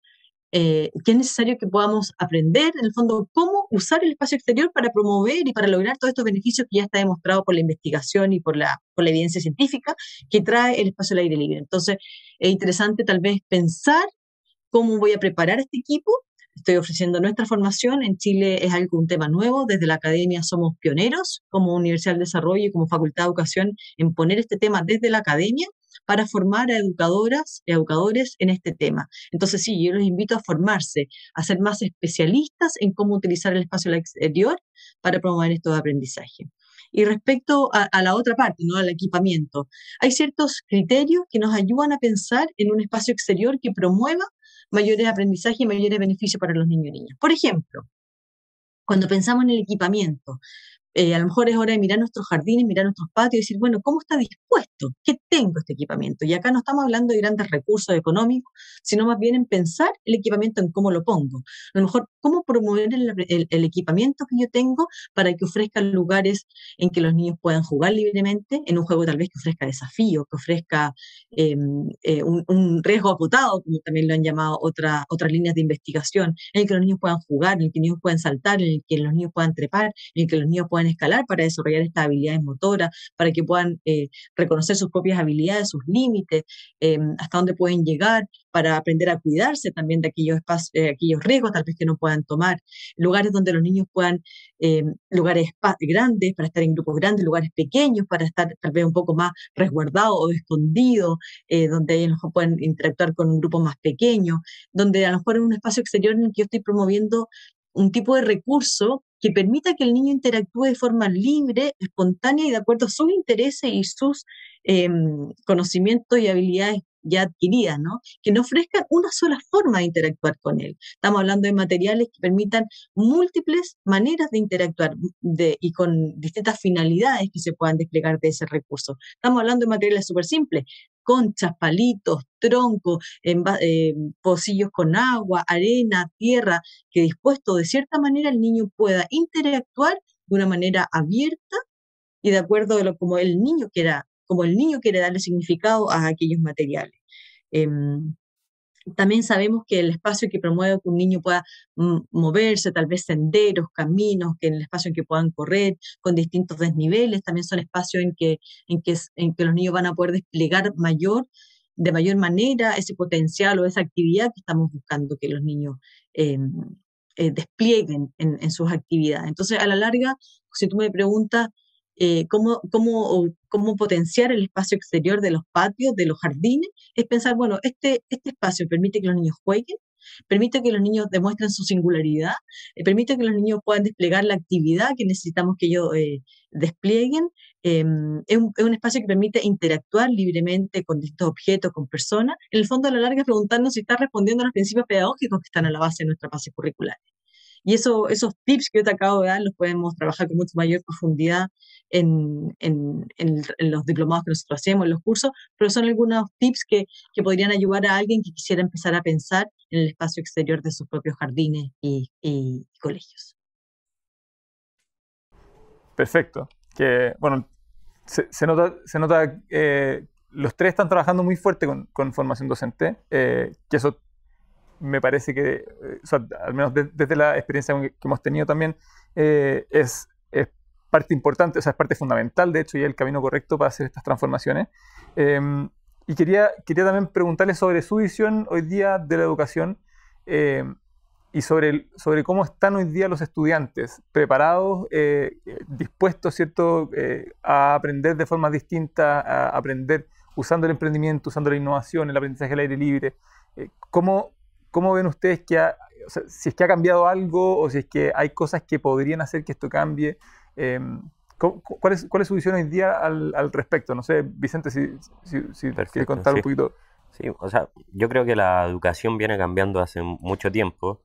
eh, que es necesario que podamos aprender, en el fondo, cómo usar el espacio exterior para promover y para lograr todos estos beneficios que ya está demostrado por la investigación y por la, evidencia científica que trae el espacio al aire libre. Entonces, es interesante tal vez pensar cómo voy a preparar este equipo. Estoy ofreciendo nuestra formación. En Chile es algo, un tema nuevo. Desde la academia somos pioneros como Universidad del Desarrollo y como Facultad de Educación en poner este tema desde la academia para formar a educadoras y educadores en este tema. Entonces, sí, yo los invito a formarse, a ser más especialistas en cómo utilizar el espacio exterior para promover estos aprendizajes. Y respecto a, la otra parte, ¿no? al equipamiento, hay ciertos criterios que nos ayudan a pensar en un espacio exterior que promueva mayores aprendizajes y mayores beneficios para los niños y niñas. Por ejemplo, cuando pensamos en el equipamiento, eh, a lo mejor es hora de mirar nuestros jardines, mirar nuestros patios y decir, bueno, ¿cómo está dispuesto? ¿Qué tengo este equipamiento? Y acá no estamos hablando de grandes recursos económicos, sino más bien en pensar el equipamiento en cómo lo pongo. A lo mejor, ¿cómo promover el, equipamiento que yo tengo para que ofrezca lugares en que los niños puedan jugar libremente, en un juego tal vez que ofrezca desafío, que ofrezca em, eh, un, riesgo acotado, como también lo han llamado otra, otras líneas de investigación, en el que los niños puedan jugar, en el que los niños puedan saltar, en el que los niños puedan trepar, en el que los niños puedan escalar para desarrollar estas habilidades motoras, para que puedan eh, reconocer sus propias habilidades, sus límites, em, hasta dónde pueden llegar, para aprender a cuidarse también de aquellos, espacios, eh, aquellos riesgos tal vez que no puedan tomar, lugares donde los niños puedan, em, lugares grandes para estar en grupos grandes, lugares pequeños para estar tal vez un poco más resguardados o escondidos, eh, donde ellos pueden interactuar con un grupo más pequeño, donde a lo mejor en un espacio exterior en el que yo estoy promoviendo un tipo de recurso que permita que el niño interactúe de forma libre, espontánea y de acuerdo a sus intereses y sus em, conocimientos y habilidades ya adquiridas, ¿no? Que no ofrezcan una sola forma de interactuar con él. Estamos hablando de materiales que permitan múltiples maneras de interactuar y con distintas finalidades que se puedan desplegar de ese recurso. Estamos hablando de materiales súper simples, conchas, palitos, troncos, eh, pocillos con agua, arena, tierra, que dispuesto de cierta manera el niño pueda interactuar de una manera abierta y de acuerdo a lo como el niño quiera, como el niño quiere darle significado a aquellos materiales. Em, también sabemos que el espacio que promueve que un niño pueda mm, moverse, tal vez senderos, caminos, que en el espacio en que puedan correr, con distintos desniveles, también son espacios en que, en que, en que los niños van a poder desplegar mayor, de mayor manera ese potencial o esa actividad que estamos buscando que los niños em, eh, desplieguen en, en sus actividades. Entonces, a la larga, si tú me preguntas, eh, cómo, cómo, cómo, potenciar el espacio exterior de los patios, de los jardines, es pensar, bueno, este, este espacio permite que los niños jueguen, permite que los niños demuestren su singularidad, eh, permite que los niños puedan desplegar la actividad que necesitamos que ellos eh, desplieguen. Em, es, un, es, un, espacio que permite interactuar libremente con distintos objetos, con personas. En el fondo, a la larga, preguntarnos si está respondiendo a los principios pedagógicos que están a la base de nuestra base curricular. Y eso, esos tips que yo te acabo de dar los podemos trabajar con mucha mayor profundidad en, en, en, los diplomados que nosotros hacemos, en los cursos, pero son algunos tips que, que, podrían ayudar a alguien que quisiera empezar a pensar en el espacio exterior de sus propios jardines y, y colegios. Perfecto. Que, bueno, se, se nota, se nota eh, los tres están trabajando muy fuerte con, con formación docente, eh, que eso me parece que, eh, al menos desde la experiencia que hemos tenido también, eh, es, es, parte importante, es parte fundamental, de hecho, y el camino correcto para hacer estas transformaciones. Em, y quería, quería también preguntarle sobre su visión hoy día de la educación em, y sobre, sobre cómo están hoy día los estudiantes, preparados, eh, dispuestos, ¿cierto?, a aprender de forma distinta, a aprender usando el emprendimiento, usando la innovación, el aprendizaje al aire libre. ¿Cómo, ¿Cómo ven ustedes que si es que ha cambiado algo o si es que hay cosas que podrían hacer que esto cambie? Em, ¿cuál, es, ¿Cuál es su visión hoy día al, al respecto? No sé, Vicente, si, si, si contar un poquito. Sí, o sea, yo creo que la educación viene cambiando hace mucho tiempo.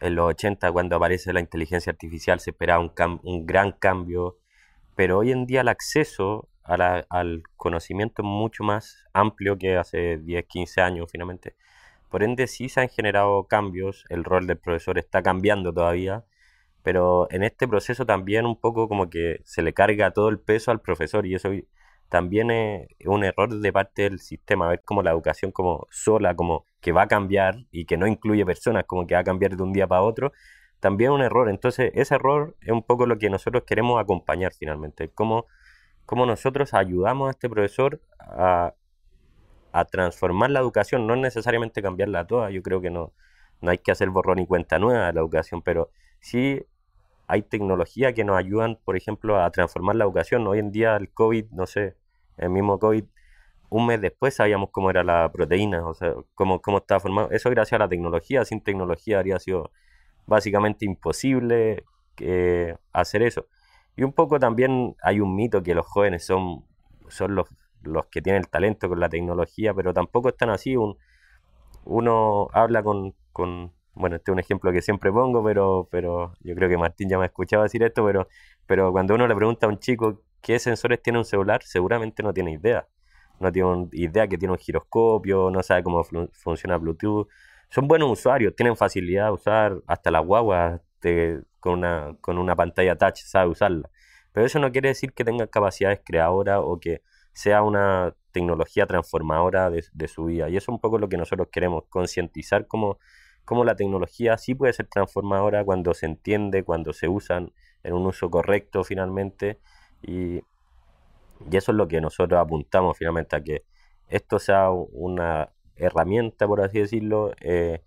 En los 80, cuando aparece la inteligencia artificial, se esperaba un, un gran cambio, pero hoy en día el acceso al conocimiento es mucho más amplio que hace 10, 15 años, finalmente. Por ende, sí se han generado cambios, el rol del profesor está cambiando todavía, pero en este proceso también un poco como que se le carga todo el peso al profesor y eso también es un error de parte del sistema, ver como la educación como sola, como que va a cambiar y que no incluye personas, como que va a cambiar de un día para otro, también es un error. Entonces, ese error es un poco lo que nosotros queremos acompañar finalmente, cómo, cómo nosotros ayudamos a este profesor a, a transformar la educación, no es necesariamente cambiarla toda, yo creo que no, no hay que hacer borrón y cuenta nueva de la educación, pero sí hay tecnología que nos ayudan, por ejemplo, a transformar la educación. Hoy en día el COVID, no sé, el mismo COVID, un mes después sabíamos cómo era la proteína, o sea, cómo, cómo estaba formado. Eso gracias a la tecnología, sin tecnología habría sido básicamente imposible eh, hacer eso. Y un poco también hay un mito que los jóvenes son, son los los que tienen el talento con la tecnología, pero tampoco están así. uno habla con, bueno, este es un ejemplo que siempre pongo, pero, pero yo creo que Martín ya me ha escuchado decir esto, pero, pero cuando uno le pregunta a un chico qué sensores tiene un celular, seguramente no tiene idea. No tiene idea que tiene un giroscopio, no sabe cómo funciona Bluetooth. Son buenos usuarios, tienen facilidad de usar, hasta la guagua con, una, con una pantalla touch sabe usarla. Pero eso no quiere decir que tengan capacidades creadoras o que sea una tecnología transformadora de, su vida. Y eso es un poco lo que nosotros queremos, concientizar como cómo la tecnología sí puede ser transformadora cuando se entiende, cuando se usan en un uso correcto finalmente. Y, y eso es lo que nosotros apuntamos finalmente, a que esto sea una herramienta, por así decirlo, eh,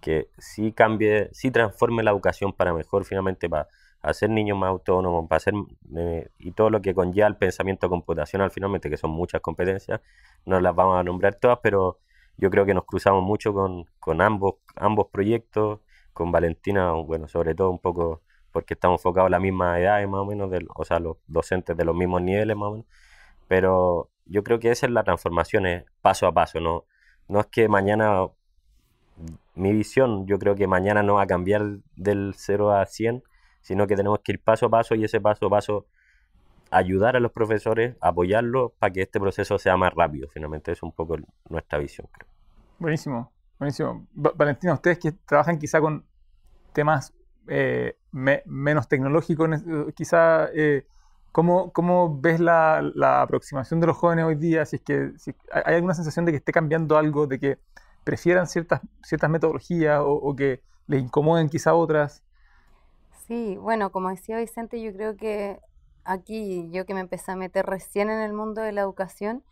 que sí cambie, sí transforme la educación para mejor finalmente, para hacer niños más autónomos, para hacer, eh, y todo lo que conlleva el pensamiento computacional finalmente, que son muchas competencias, no las vamos a nombrar todas, pero yo creo que nos cruzamos mucho con, con ambos, ambos proyectos, con Valentina, bueno, sobre todo un poco porque estamos enfocados en la misma edad más o menos, o sea, los docentes de los mismos niveles más o menos, pero yo creo que esa es la transformación, es paso a paso, no, no es que mañana, mi visión, yo creo que mañana no va a cambiar del 0 a 100, sino que tenemos que ir paso a paso y ese paso a paso ayudar a los profesores, apoyarlos para que este proceso sea más rápido. Finalmente es un poco nuestra visión, creo. Buenísimo, buenísimo. Valentina, ustedes que trabajan quizá con temas eh, menos tecnológicos, quizá, eh, ¿cómo, ¿cómo, ves la, la, aproximación de los jóvenes hoy día? Si es que hay alguna sensación de que esté cambiando algo, de que prefieran ciertas, ciertas metodologías o, o que les incomoden quizá otras. Sí, bueno, como decía Vicente, yo creo que aquí yo que me empecé a meter recién en el mundo de la educación,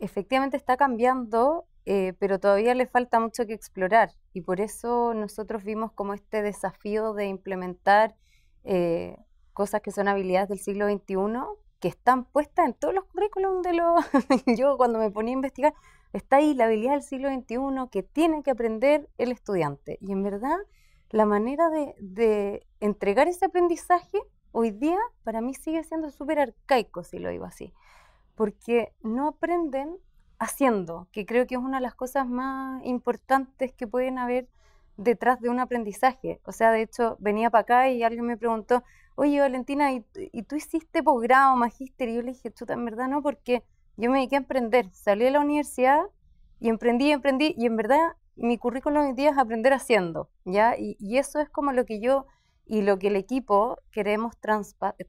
efectivamente está cambiando, eh, pero todavía le falta mucho que explorar. Y por eso nosotros vimos como este desafío de implementar eh, cosas que son habilidades del siglo XXI, que están puestas en todos los currículums de los... yo cuando me ponía a investigar, está ahí la habilidad del siglo XXI que tiene que aprender el estudiante. Y en verdad, la manera de, entregar ese aprendizaje hoy día para mí sigue siendo súper arcaico, si lo digo así, porque no aprenden haciendo, que creo que es una de las cosas más importantes que pueden haber detrás de un aprendizaje. O sea, de hecho, venía para acá y alguien me preguntó, oye Valentina, ¿y, tú hiciste posgrado, magíster? Y yo le dije, chuta, en verdad no, porque yo me dediqué a emprender. Salí de la universidad y emprendí, emprendí, y en verdad mi currículum hoy día es aprender haciendo, ¿ya? Y, eso es como lo que yo y lo que el equipo queremos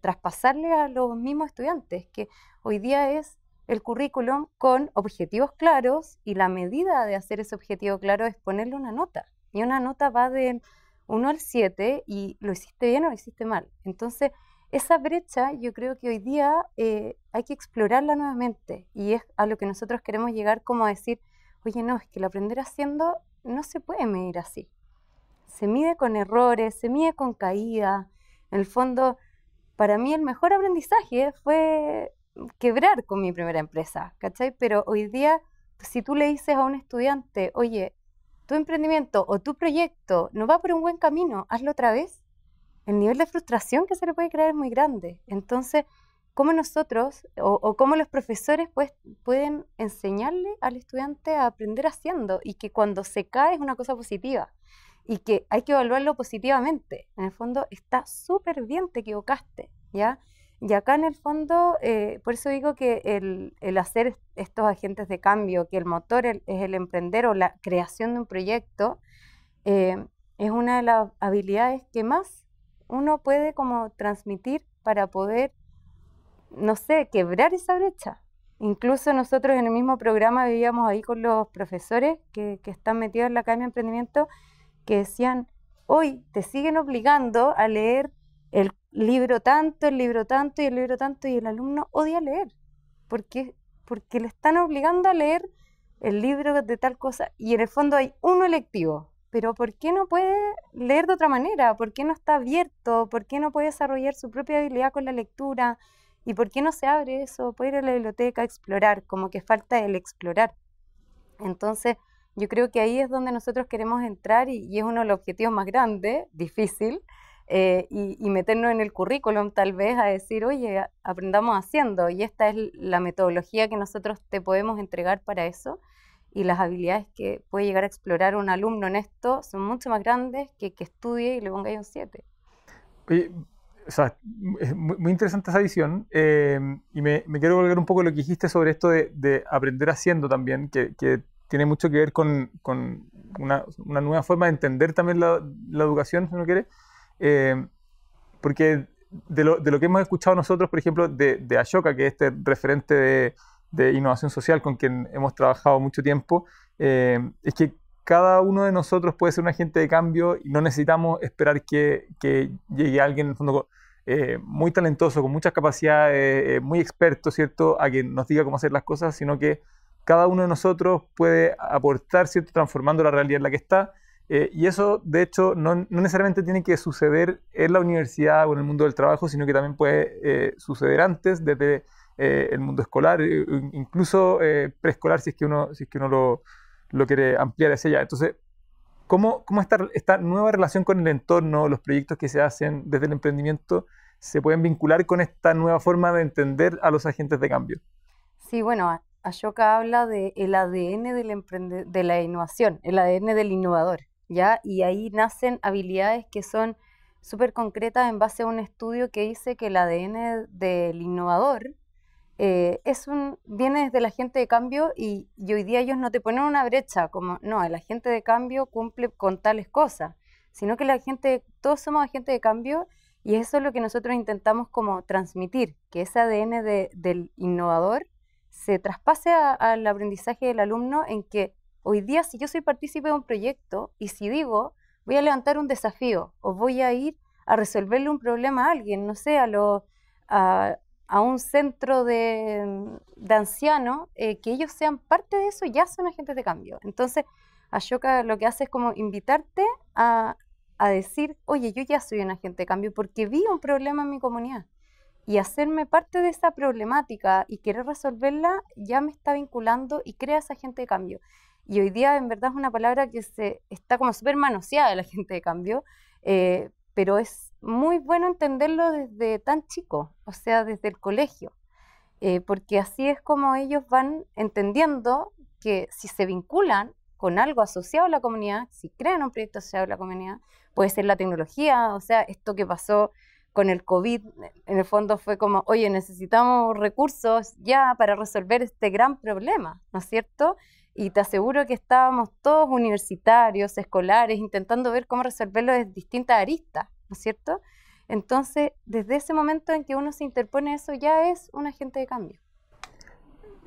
traspasarle a los mismos estudiantes, que hoy día es el currículum con objetivos claros y la medida de hacer ese objetivo claro es ponerle una nota. Y una nota va de 1 al 7 y lo hiciste bien o lo hiciste mal. Entonces, esa brecha yo creo que hoy día eh, hay que explorarla nuevamente y es a lo que nosotros queremos llegar como a decir, oye, no, es que el aprender haciendo no se puede medir así se mide con errores, se mide con caída. En el fondo, para mí el mejor aprendizaje fue quebrar con mi primera empresa, ¿cachai? Pero hoy día, si tú le dices a un estudiante, oye, tu emprendimiento o tu proyecto no va por un buen camino, hazlo otra vez, el nivel de frustración que se le puede crear es muy grande. Entonces, ¿cómo nosotros o, cómo los profesores pues, pueden enseñarle al estudiante a aprender haciendo y que cuando se cae es una cosa positiva? y que hay que evaluarlo positivamente. En el fondo está súper bien, te equivocaste, ¿ya? Y acá en el fondo, eh, por eso digo que el, el, hacer estos agentes de cambio, que el motor es el emprender o la creación de un proyecto, eh, es una de las habilidades que más uno puede como transmitir para poder, no sé, quebrar esa brecha. Incluso nosotros en el mismo programa vivíamos ahí con los profesores que, que están metidos en la Academia de Emprendimiento que decían, hoy te siguen obligando a leer el libro tanto, el libro tanto y el libro tanto, y el alumno odia leer, porque, porque le están obligando a leer el libro de tal cosa, y en el fondo hay uno electivo, pero ¿por qué no puede leer de otra manera? ¿Por qué no está abierto? ¿Por qué no puede desarrollar su propia habilidad con la lectura? ¿Y por qué no se abre eso? Puede ir a la biblioteca a explorar, como que falta el explorar. Entonces, yo creo que ahí es donde nosotros queremos entrar y, es uno de los objetivos más grandes, difícil, eh, y, meternos en el currículum tal vez a decir, oye, aprendamos haciendo, y esta es la metodología que nosotros te podemos entregar para eso. y las habilidades que puede llegar a explorar un alumno en esto son mucho más grandes que que estudie y le ponga ahí un 7. O sea, es muy, interesante esa visión eh, y me, quiero volver un poco a lo que dijiste sobre esto de, aprender haciendo también, que, tiene mucho que ver con, con una, una, nueva forma de entender también la, la educación, si uno quiere, eh, porque de lo, de lo, que hemos escuchado nosotros, por ejemplo, de, de Ashoka, que es este referente de, de innovación social con quien hemos trabajado mucho tiempo, eh, es que cada uno de nosotros puede ser un agente de cambio y no necesitamos esperar que, que llegue alguien en el fondo eh, muy talentoso, con muchas capacidades, eh, muy experto, ¿cierto?, a que nos diga cómo hacer las cosas, sino que cada uno de nosotros puede aportar, ¿cierto?, transformando la realidad en la que está. y eso, de hecho, no, no, necesariamente tiene que suceder en la universidad o en el mundo del trabajo, sino que también puede suceder antes, desde eh, el mundo escolar, eh, incluso eh, preescolar, si es que uno, si es que uno lo, lo quiere ampliar hacia allá. Entonces, ¿cómo, cómo esta, esta nueva relación con el entorno, los proyectos que se hacen desde el emprendimiento, se pueden vincular con esta nueva forma de entender a los agentes de cambio? Sí, bueno, Ashoka habla del el ADN de la innovación, el ADN del innovador, ¿ya? Y ahí nacen habilidades que son súper concretas en base a un estudio que dice que el ADN del innovador eh, es un, viene desde la gente de cambio y, hoy día ellos no te ponen una brecha como, no, el agente de cambio cumple con tales cosas, sino que la gente, todos somos agentes de cambio y eso es lo que nosotros intentamos como transmitir, que ese ADN del innovador se traspase al aprendizaje del alumno en que hoy día si yo soy partícipe de un proyecto y si digo, voy a levantar un desafío o voy a ir a resolverle un problema a alguien, no sé, a, lo, a, a un centro de, de ancianos, eh, que ellos sean parte de eso, ya son agentes de cambio. Entonces, Ashoka lo que hace es como invitarte a, a decir, oye, yo ya soy un agente de cambio porque vi un problema en mi comunidad. Y hacerme parte de esa problemática y querer resolverla ya me está vinculando y crea ese agente de cambio. Y hoy día en verdad es una palabra que se está como súper manoseada el agente de cambio, eh, pero es muy bueno entenderlo desde tan chico, o sea, desde el colegio, eh, porque así es como ellos van entendiendo que si se vinculan con algo asociado a la comunidad, si crean un proyecto asociado a la comunidad, puede ser la tecnología, o sea, esto que pasó con el COVID, en el fondo fue como, oye, necesitamos recursos ya para resolver este gran problema, ¿no es cierto? Y te aseguro que estábamos todos universitarios, escolares, intentando ver cómo resolverlo desde distintas aristas, ¿no es cierto? Entonces, desde ese momento en que uno se interpone eso, ya es un agente de cambio.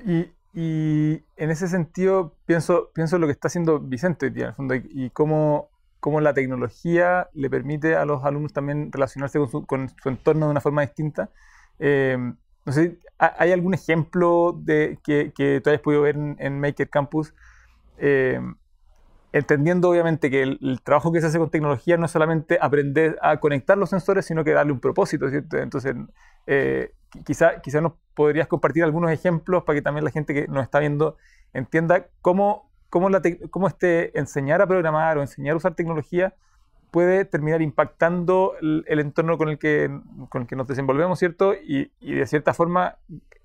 Y, y en ese sentido, pienso, pienso lo que está haciendo Vicente hoy día, en el fondo, y, cómo, cómo, la tecnología le permite a los alumnos también relacionarse con su, con su entorno de una forma distinta. Eh, no sé, ¿hay algún ejemplo de, que, que tú hayas podido ver en, Maker Campus? Eh, entendiendo obviamente que el, trabajo que se hace con tecnología no es solamente aprender a conectar los sensores, sino que darle un propósito, ¿cierto? Entonces, eh, quizá, quizá nos podrías compartir algunos ejemplos para que también la gente que nos está viendo entienda cómo, cómo, la este enseñar a programar o enseñar a usar tecnología puede terminar impactando el, entorno con el, que, con el que nos desenvolvemos, ¿cierto? Y, y, de cierta forma,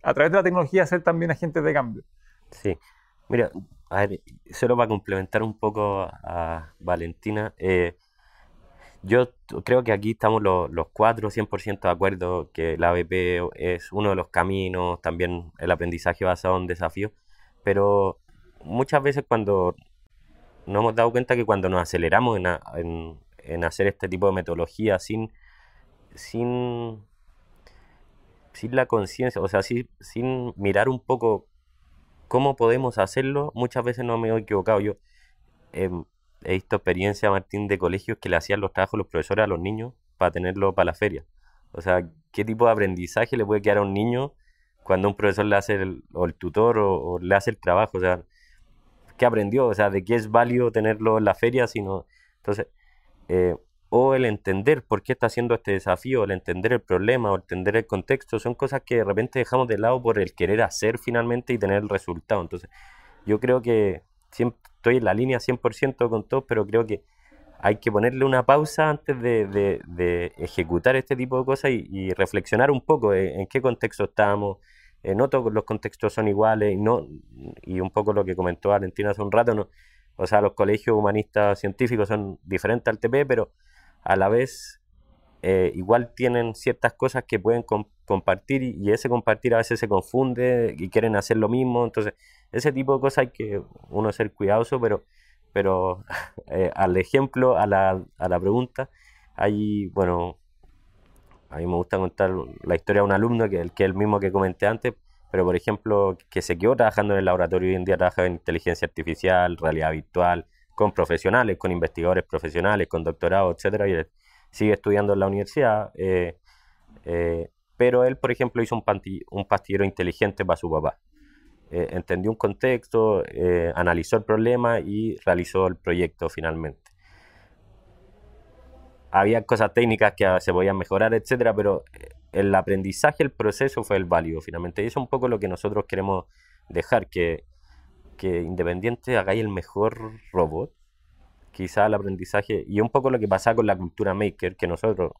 a través de la tecnología, ser también agentes de cambio. Sí, mira, a ver, solo para complementar un poco a Valentina, eh, yo creo que aquí estamos los, los cuatro 100% de acuerdo que la ABP es uno de los caminos, también el aprendizaje basado en desafíos, pero muchas veces cuando nos hemos dado cuenta que cuando nos aceleramos en, en hacer este tipo de metodología sin, sin, sin la conciencia, o sea, sin, sin mirar un poco cómo podemos hacerlo, muchas veces no me he equivocado. Yo em, he visto experiencia, Martín, de colegios que le hacían los trabajos los profesores a los niños para tenerlo para la feria. O sea, ¿qué tipo de aprendizaje le puede quedar a un niño cuando un profesor le hace el, o el tutor o, le hace el trabajo? O sea, ¿qué aprendió? O sea, ¿de qué es válido tenerlo en la feria? Sino, entonces, eh, o el entender por qué está haciendo este desafío, el entender el problema o entender el contexto, son cosas que de repente dejamos de lado por el querer hacer finalmente y tener el resultado. Entonces, yo creo que siempre estoy en la línea 100% con todos, pero creo que hay que ponerle una pausa antes de, ejecutar este tipo de cosas y, reflexionar un poco en, qué contexto estamos, eh, no todos los contextos son iguales y, no, y un poco lo que comentó Valentina hace un rato, no, o sea, los colegios humanistas científicos son diferentes al TP, pero a la vez eh, igual tienen ciertas cosas que pueden compartir y, ese compartir a veces se confunde y quieren hacer lo mismo. Entonces, ese tipo de cosas hay que uno ser cuidadoso, pero, pero eh, al ejemplo, a la, a la pregunta, hay, bueno, a mí me gusta contar la historia de un alumno que, que es el mismo que comenté antes, pero por ejemplo, que se quedó trabajando en el laboratorio hoy en día trabaja en inteligencia artificial, realidad virtual, con profesionales, con investigadores profesionales, con doctorado, etcétera, y sigue estudiando en la universidad. Eh, eh, pero él, por ejemplo, hizo un, un pastillero inteligente para su papá. Eh, entendió un contexto, analizó el problema y realizó el proyecto finalmente. Había cosas técnicas que se podían mejorar, etcétera, pero el aprendizaje, el proceso fue el válido finalmente. Y eso es un poco lo que nosotros queremos dejar, que, que Independiente hagáis el mejor robot, quizá el aprendizaje, y un poco lo que pasa con la cultura maker, que nosotros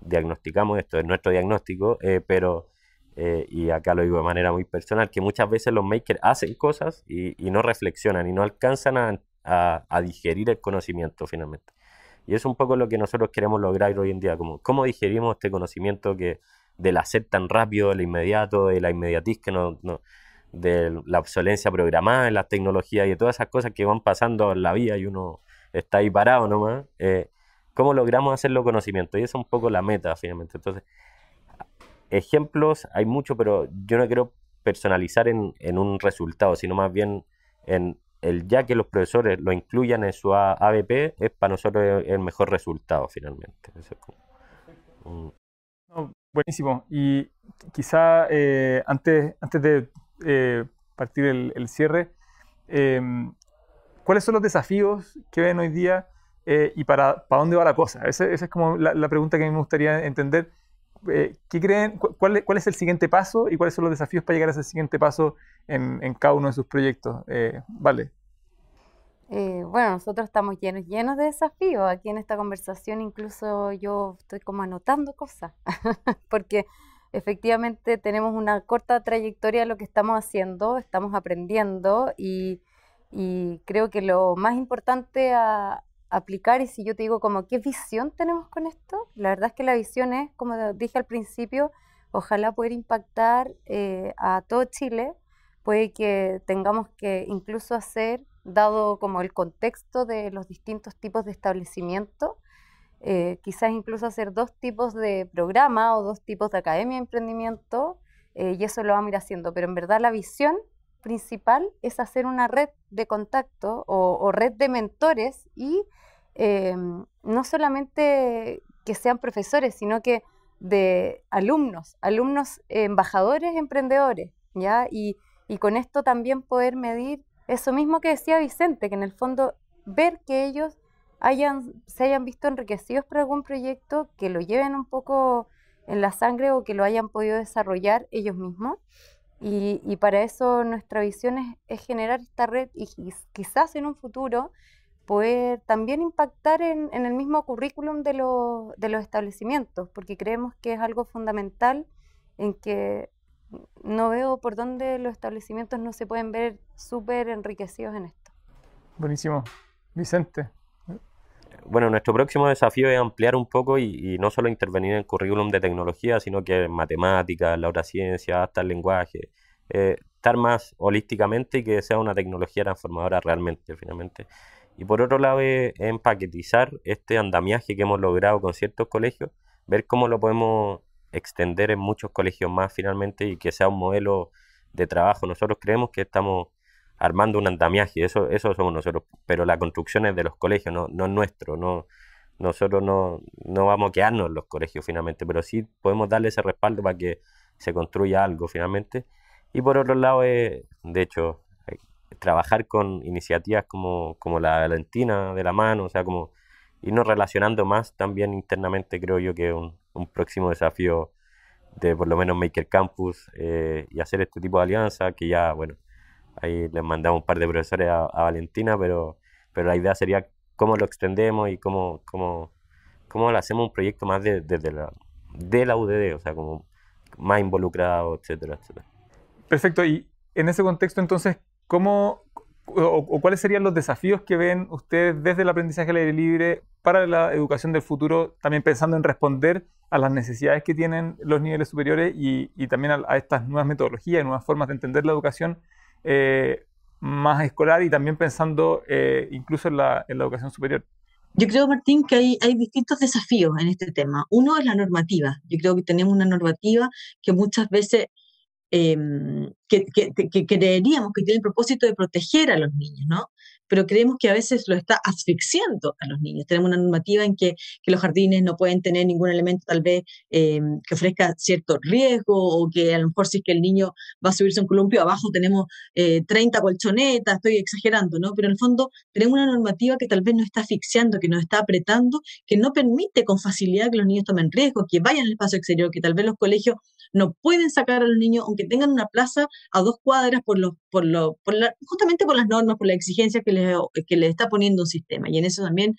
diagnosticamos esto, es nuestro diagnóstico, eh, pero, eh, y acá lo digo de manera muy personal, que muchas veces los makers hacen cosas y, no reflexionan y no alcanzan a, a digerir el conocimiento finalmente. Y es un poco lo que nosotros queremos lograr hoy en día, como cómo digerimos este conocimiento que del hacer tan rápido, el inmediato, de la inmediatiz que no, de la obsolencia programada en las tecnologías y de todas esas cosas que van pasando en la vida y uno está ahí parado nomás, eh, ¿cómo logramos hacerlo conocimiento? Y esa es un poco la meta finalmente. Entonces, ejemplos hay mucho, pero yo no quiero personalizar en, en un resultado, sino más bien en el ya que los profesores lo incluyan en su ABP es para nosotros el mejor resultado finalmente. buenísimo. Y quizá eh, antes, antes de eh, partir el, cierre, em, ¿cuáles son los desafíos que ven hoy día eh, y para, para dónde va la cosa? Esa, es como la, pregunta que me gustaría entender. ¿Qué creen? Cuál, es el siguiente paso y cuáles son los desafíos para llegar a ese siguiente paso en, cada uno de sus proyectos. Eh, vale. Eh, bueno, nosotros estamos llenos, llenos de desafíos. Aquí en esta conversación incluso yo estoy como anotando cosas, porque efectivamente tenemos una corta trayectoria de lo que estamos haciendo, estamos aprendiendo y, creo que lo más importante a aplicar, y si yo te digo como qué visión tenemos con esto, la verdad es que la visión es, como dije al principio, ojalá poder impactar eh, a todo Chile. Puede que tengamos que incluso hacer, dado como el contexto de los distintos tipos de establecimiento, eh, quizás incluso hacer dos tipos de programa o dos tipos de academia de emprendimiento, eh, y eso lo vamos a ir haciendo. Pero en verdad la visión principal es hacer una red de contacto o, red de mentores y em, no solamente que sean profesores, sino que de alumnos, alumnos embajadores, emprendedores, ¿ya? Y, y con esto también poder medir eso mismo que decía Vicente, que en el fondo ver que ellos hayan, se hayan visto enriquecidos por algún proyecto, que lo lleven un poco en la sangre o que lo hayan podido desarrollar ellos mismos. Y, para eso nuestra visión es, generar esta red y, quizás en un futuro poder también impactar en, el mismo currículum de, de los establecimientos, porque creemos que es algo fundamental en que no veo por dónde los establecimientos no se pueden ver súper enriquecidos en esto. Buenísimo. Vicente. Bueno, nuestro próximo desafío es ampliar un poco y, no solo intervenir en el currículum de tecnología, sino que en matemáticas, la otra ciencia, hasta el lenguaje. Eh, estar más holísticamente y que sea una tecnología transformadora realmente, finalmente. Y por otro lado, empaquetizar este andamiaje que hemos logrado con ciertos colegios, ver cómo lo podemos extender en muchos colegios más finalmente y que sea un modelo de trabajo. Nosotros creemos que estamos armando un andamiaje, eso, eso somos nosotros, pero la construcción es de los colegios, no, no es nuestro, no, nosotros no, no vamos a quedarnos en los colegios finalmente, pero sí podemos darle ese respaldo para que se construya algo finalmente. Y por otro lado, de hecho, trabajar con iniciativas como, como la Valentina de la mano, o sea, como irnos relacionando más también internamente, creo yo que un, un próximo desafío de por lo menos Maker Campus eh, y hacer este tipo de alianza, que ya, bueno, ahí les mandamos un par de profesores a, Valentina, pero, pero la idea sería cómo lo extendemos y cómo, cómo, cómo hacemos un proyecto más desde de, la, de la UDD, o sea, como más involucrado, etcétera, etcétera. Perfecto. Y en ese contexto, entonces, ¿cómo o, cuáles serían los desafíos que ven ustedes desde el aprendizaje al aire libre para la educación del futuro, también pensando en responder a las necesidades que tienen los niveles superiores y, también a, estas nuevas metodologías y nuevas formas de entender la educación eh, más escolar y también pensando eh, incluso en la, educación superior? Yo creo, Martín, que hay, hay, distintos desafíos en este tema. Uno es la normativa. Yo creo que tenemos una normativa que muchas veces Em, que, creeríamos que tiene el propósito de proteger a los niños, ¿no? Pero creemos que a veces lo está asfixiando a los niños. Tenemos una normativa en que, los jardines no pueden tener ningún elemento tal vez em, que ofrezca cierto riesgo o que a lo mejor si es que el niño va a subirse un columpio, abajo tenemos 30 eh, colchonetas, estoy exagerando, ¿no? Pero en el fondo tenemos una normativa que tal vez nos está asfixiando, que nos está apretando, que no permite con facilidad que los niños tomen riesgo, que vayan al espacio exterior, que tal vez los colegios no pueden sacar a los niños, aunque tengan una plaza a dos cuadras, por los, por lo, por la, justamente por las normas, por la exigencia que les, que les está poniendo un sistema. Y en eso también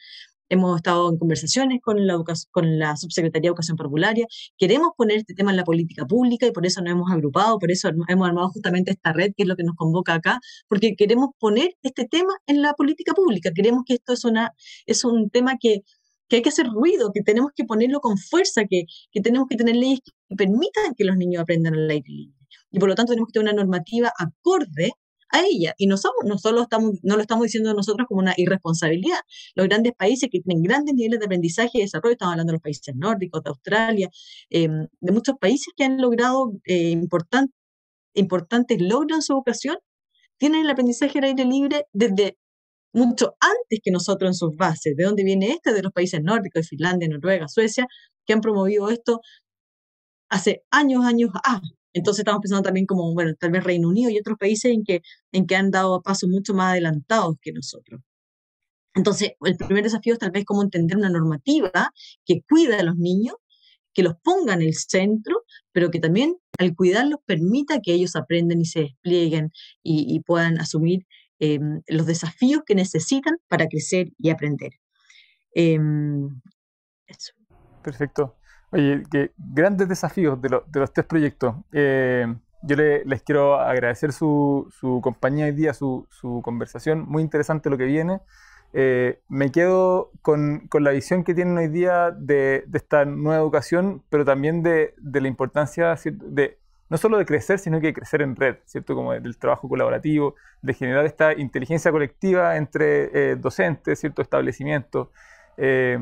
hemos estado en conversaciones con la, con la Subsecretaría de Educación Parvularia. Queremos poner este tema en la política pública y por eso nos hemos agrupado, por eso hemos armado justamente esta red, que es lo que nos convoca acá, porque queremos poner este tema en la política pública. Queremos que esto es, una, es un tema que que hay que hacer ruido, que tenemos que ponerlo con fuerza, que, que tenemos que tener leyes que permitan que los niños aprendan al aire libre. Y por lo tanto tenemos que tener una normativa acorde a ella. Y no, somos, no, solo estamos, no lo estamos diciendo nosotros como una irresponsabilidad. Los grandes países que tienen grandes niveles de aprendizaje y desarrollo, estamos hablando de los países nórdicos, de Australia, em, de muchos países que han logrado eh, importantes logros en su educación, tienen el aprendizaje al aire libre desde mucho antes que nosotros en sus bases. ¿De dónde viene este? De los países nórdicos, de Finlandia, Noruega, Suecia, que han promovido esto hace años, años. Ah, entonces estamos pensando también como, bueno, tal vez Reino Unido y otros países en que, en que han dado pasos mucho más adelantados que nosotros. Entonces, el primer desafío es tal vez cómo entender una normativa que cuida a los niños, que los ponga en el centro, pero que también al cuidarlos permita que ellos aprendan y se desplieguen y puedan asumir Em, los desafíos que necesitan para crecer y aprender. Em, Perfecto. Oye, grandes desafíos de, los tres proyectos. Eh, yo les quiero agradecer su, compañía hoy día, su, conversación. Muy interesante lo que viene. Eh, me quedo con, la visión que tienen hoy día de, esta nueva educación, pero también de, de la importancia de no solo de crecer, sino que de crecer en red, ¿cierto? Como del trabajo colaborativo, de generar esta inteligencia colectiva entre eh, docentes, cierto establecimientos, eh,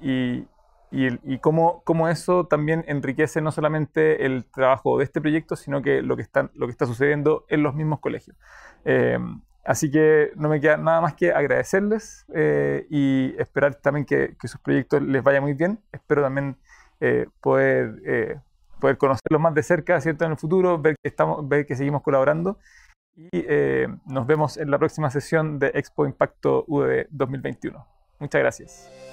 y, y, cómo, cómo, eso también enriquece no solamente el trabajo de este proyecto, sino que lo que está, lo que está sucediendo en los mismos colegios. Eh, así que no me queda nada más que agradecerles y esperar también que, que, sus proyectos les vaya muy bien. Espero también poder poder conocerlos más de cerca, ¿cierto? En el futuro, ver que, estamos, ver que seguimos colaborando. Y eh, nos vemos en la próxima sesión de Expo Impacto UD 2021. Muchas gracias.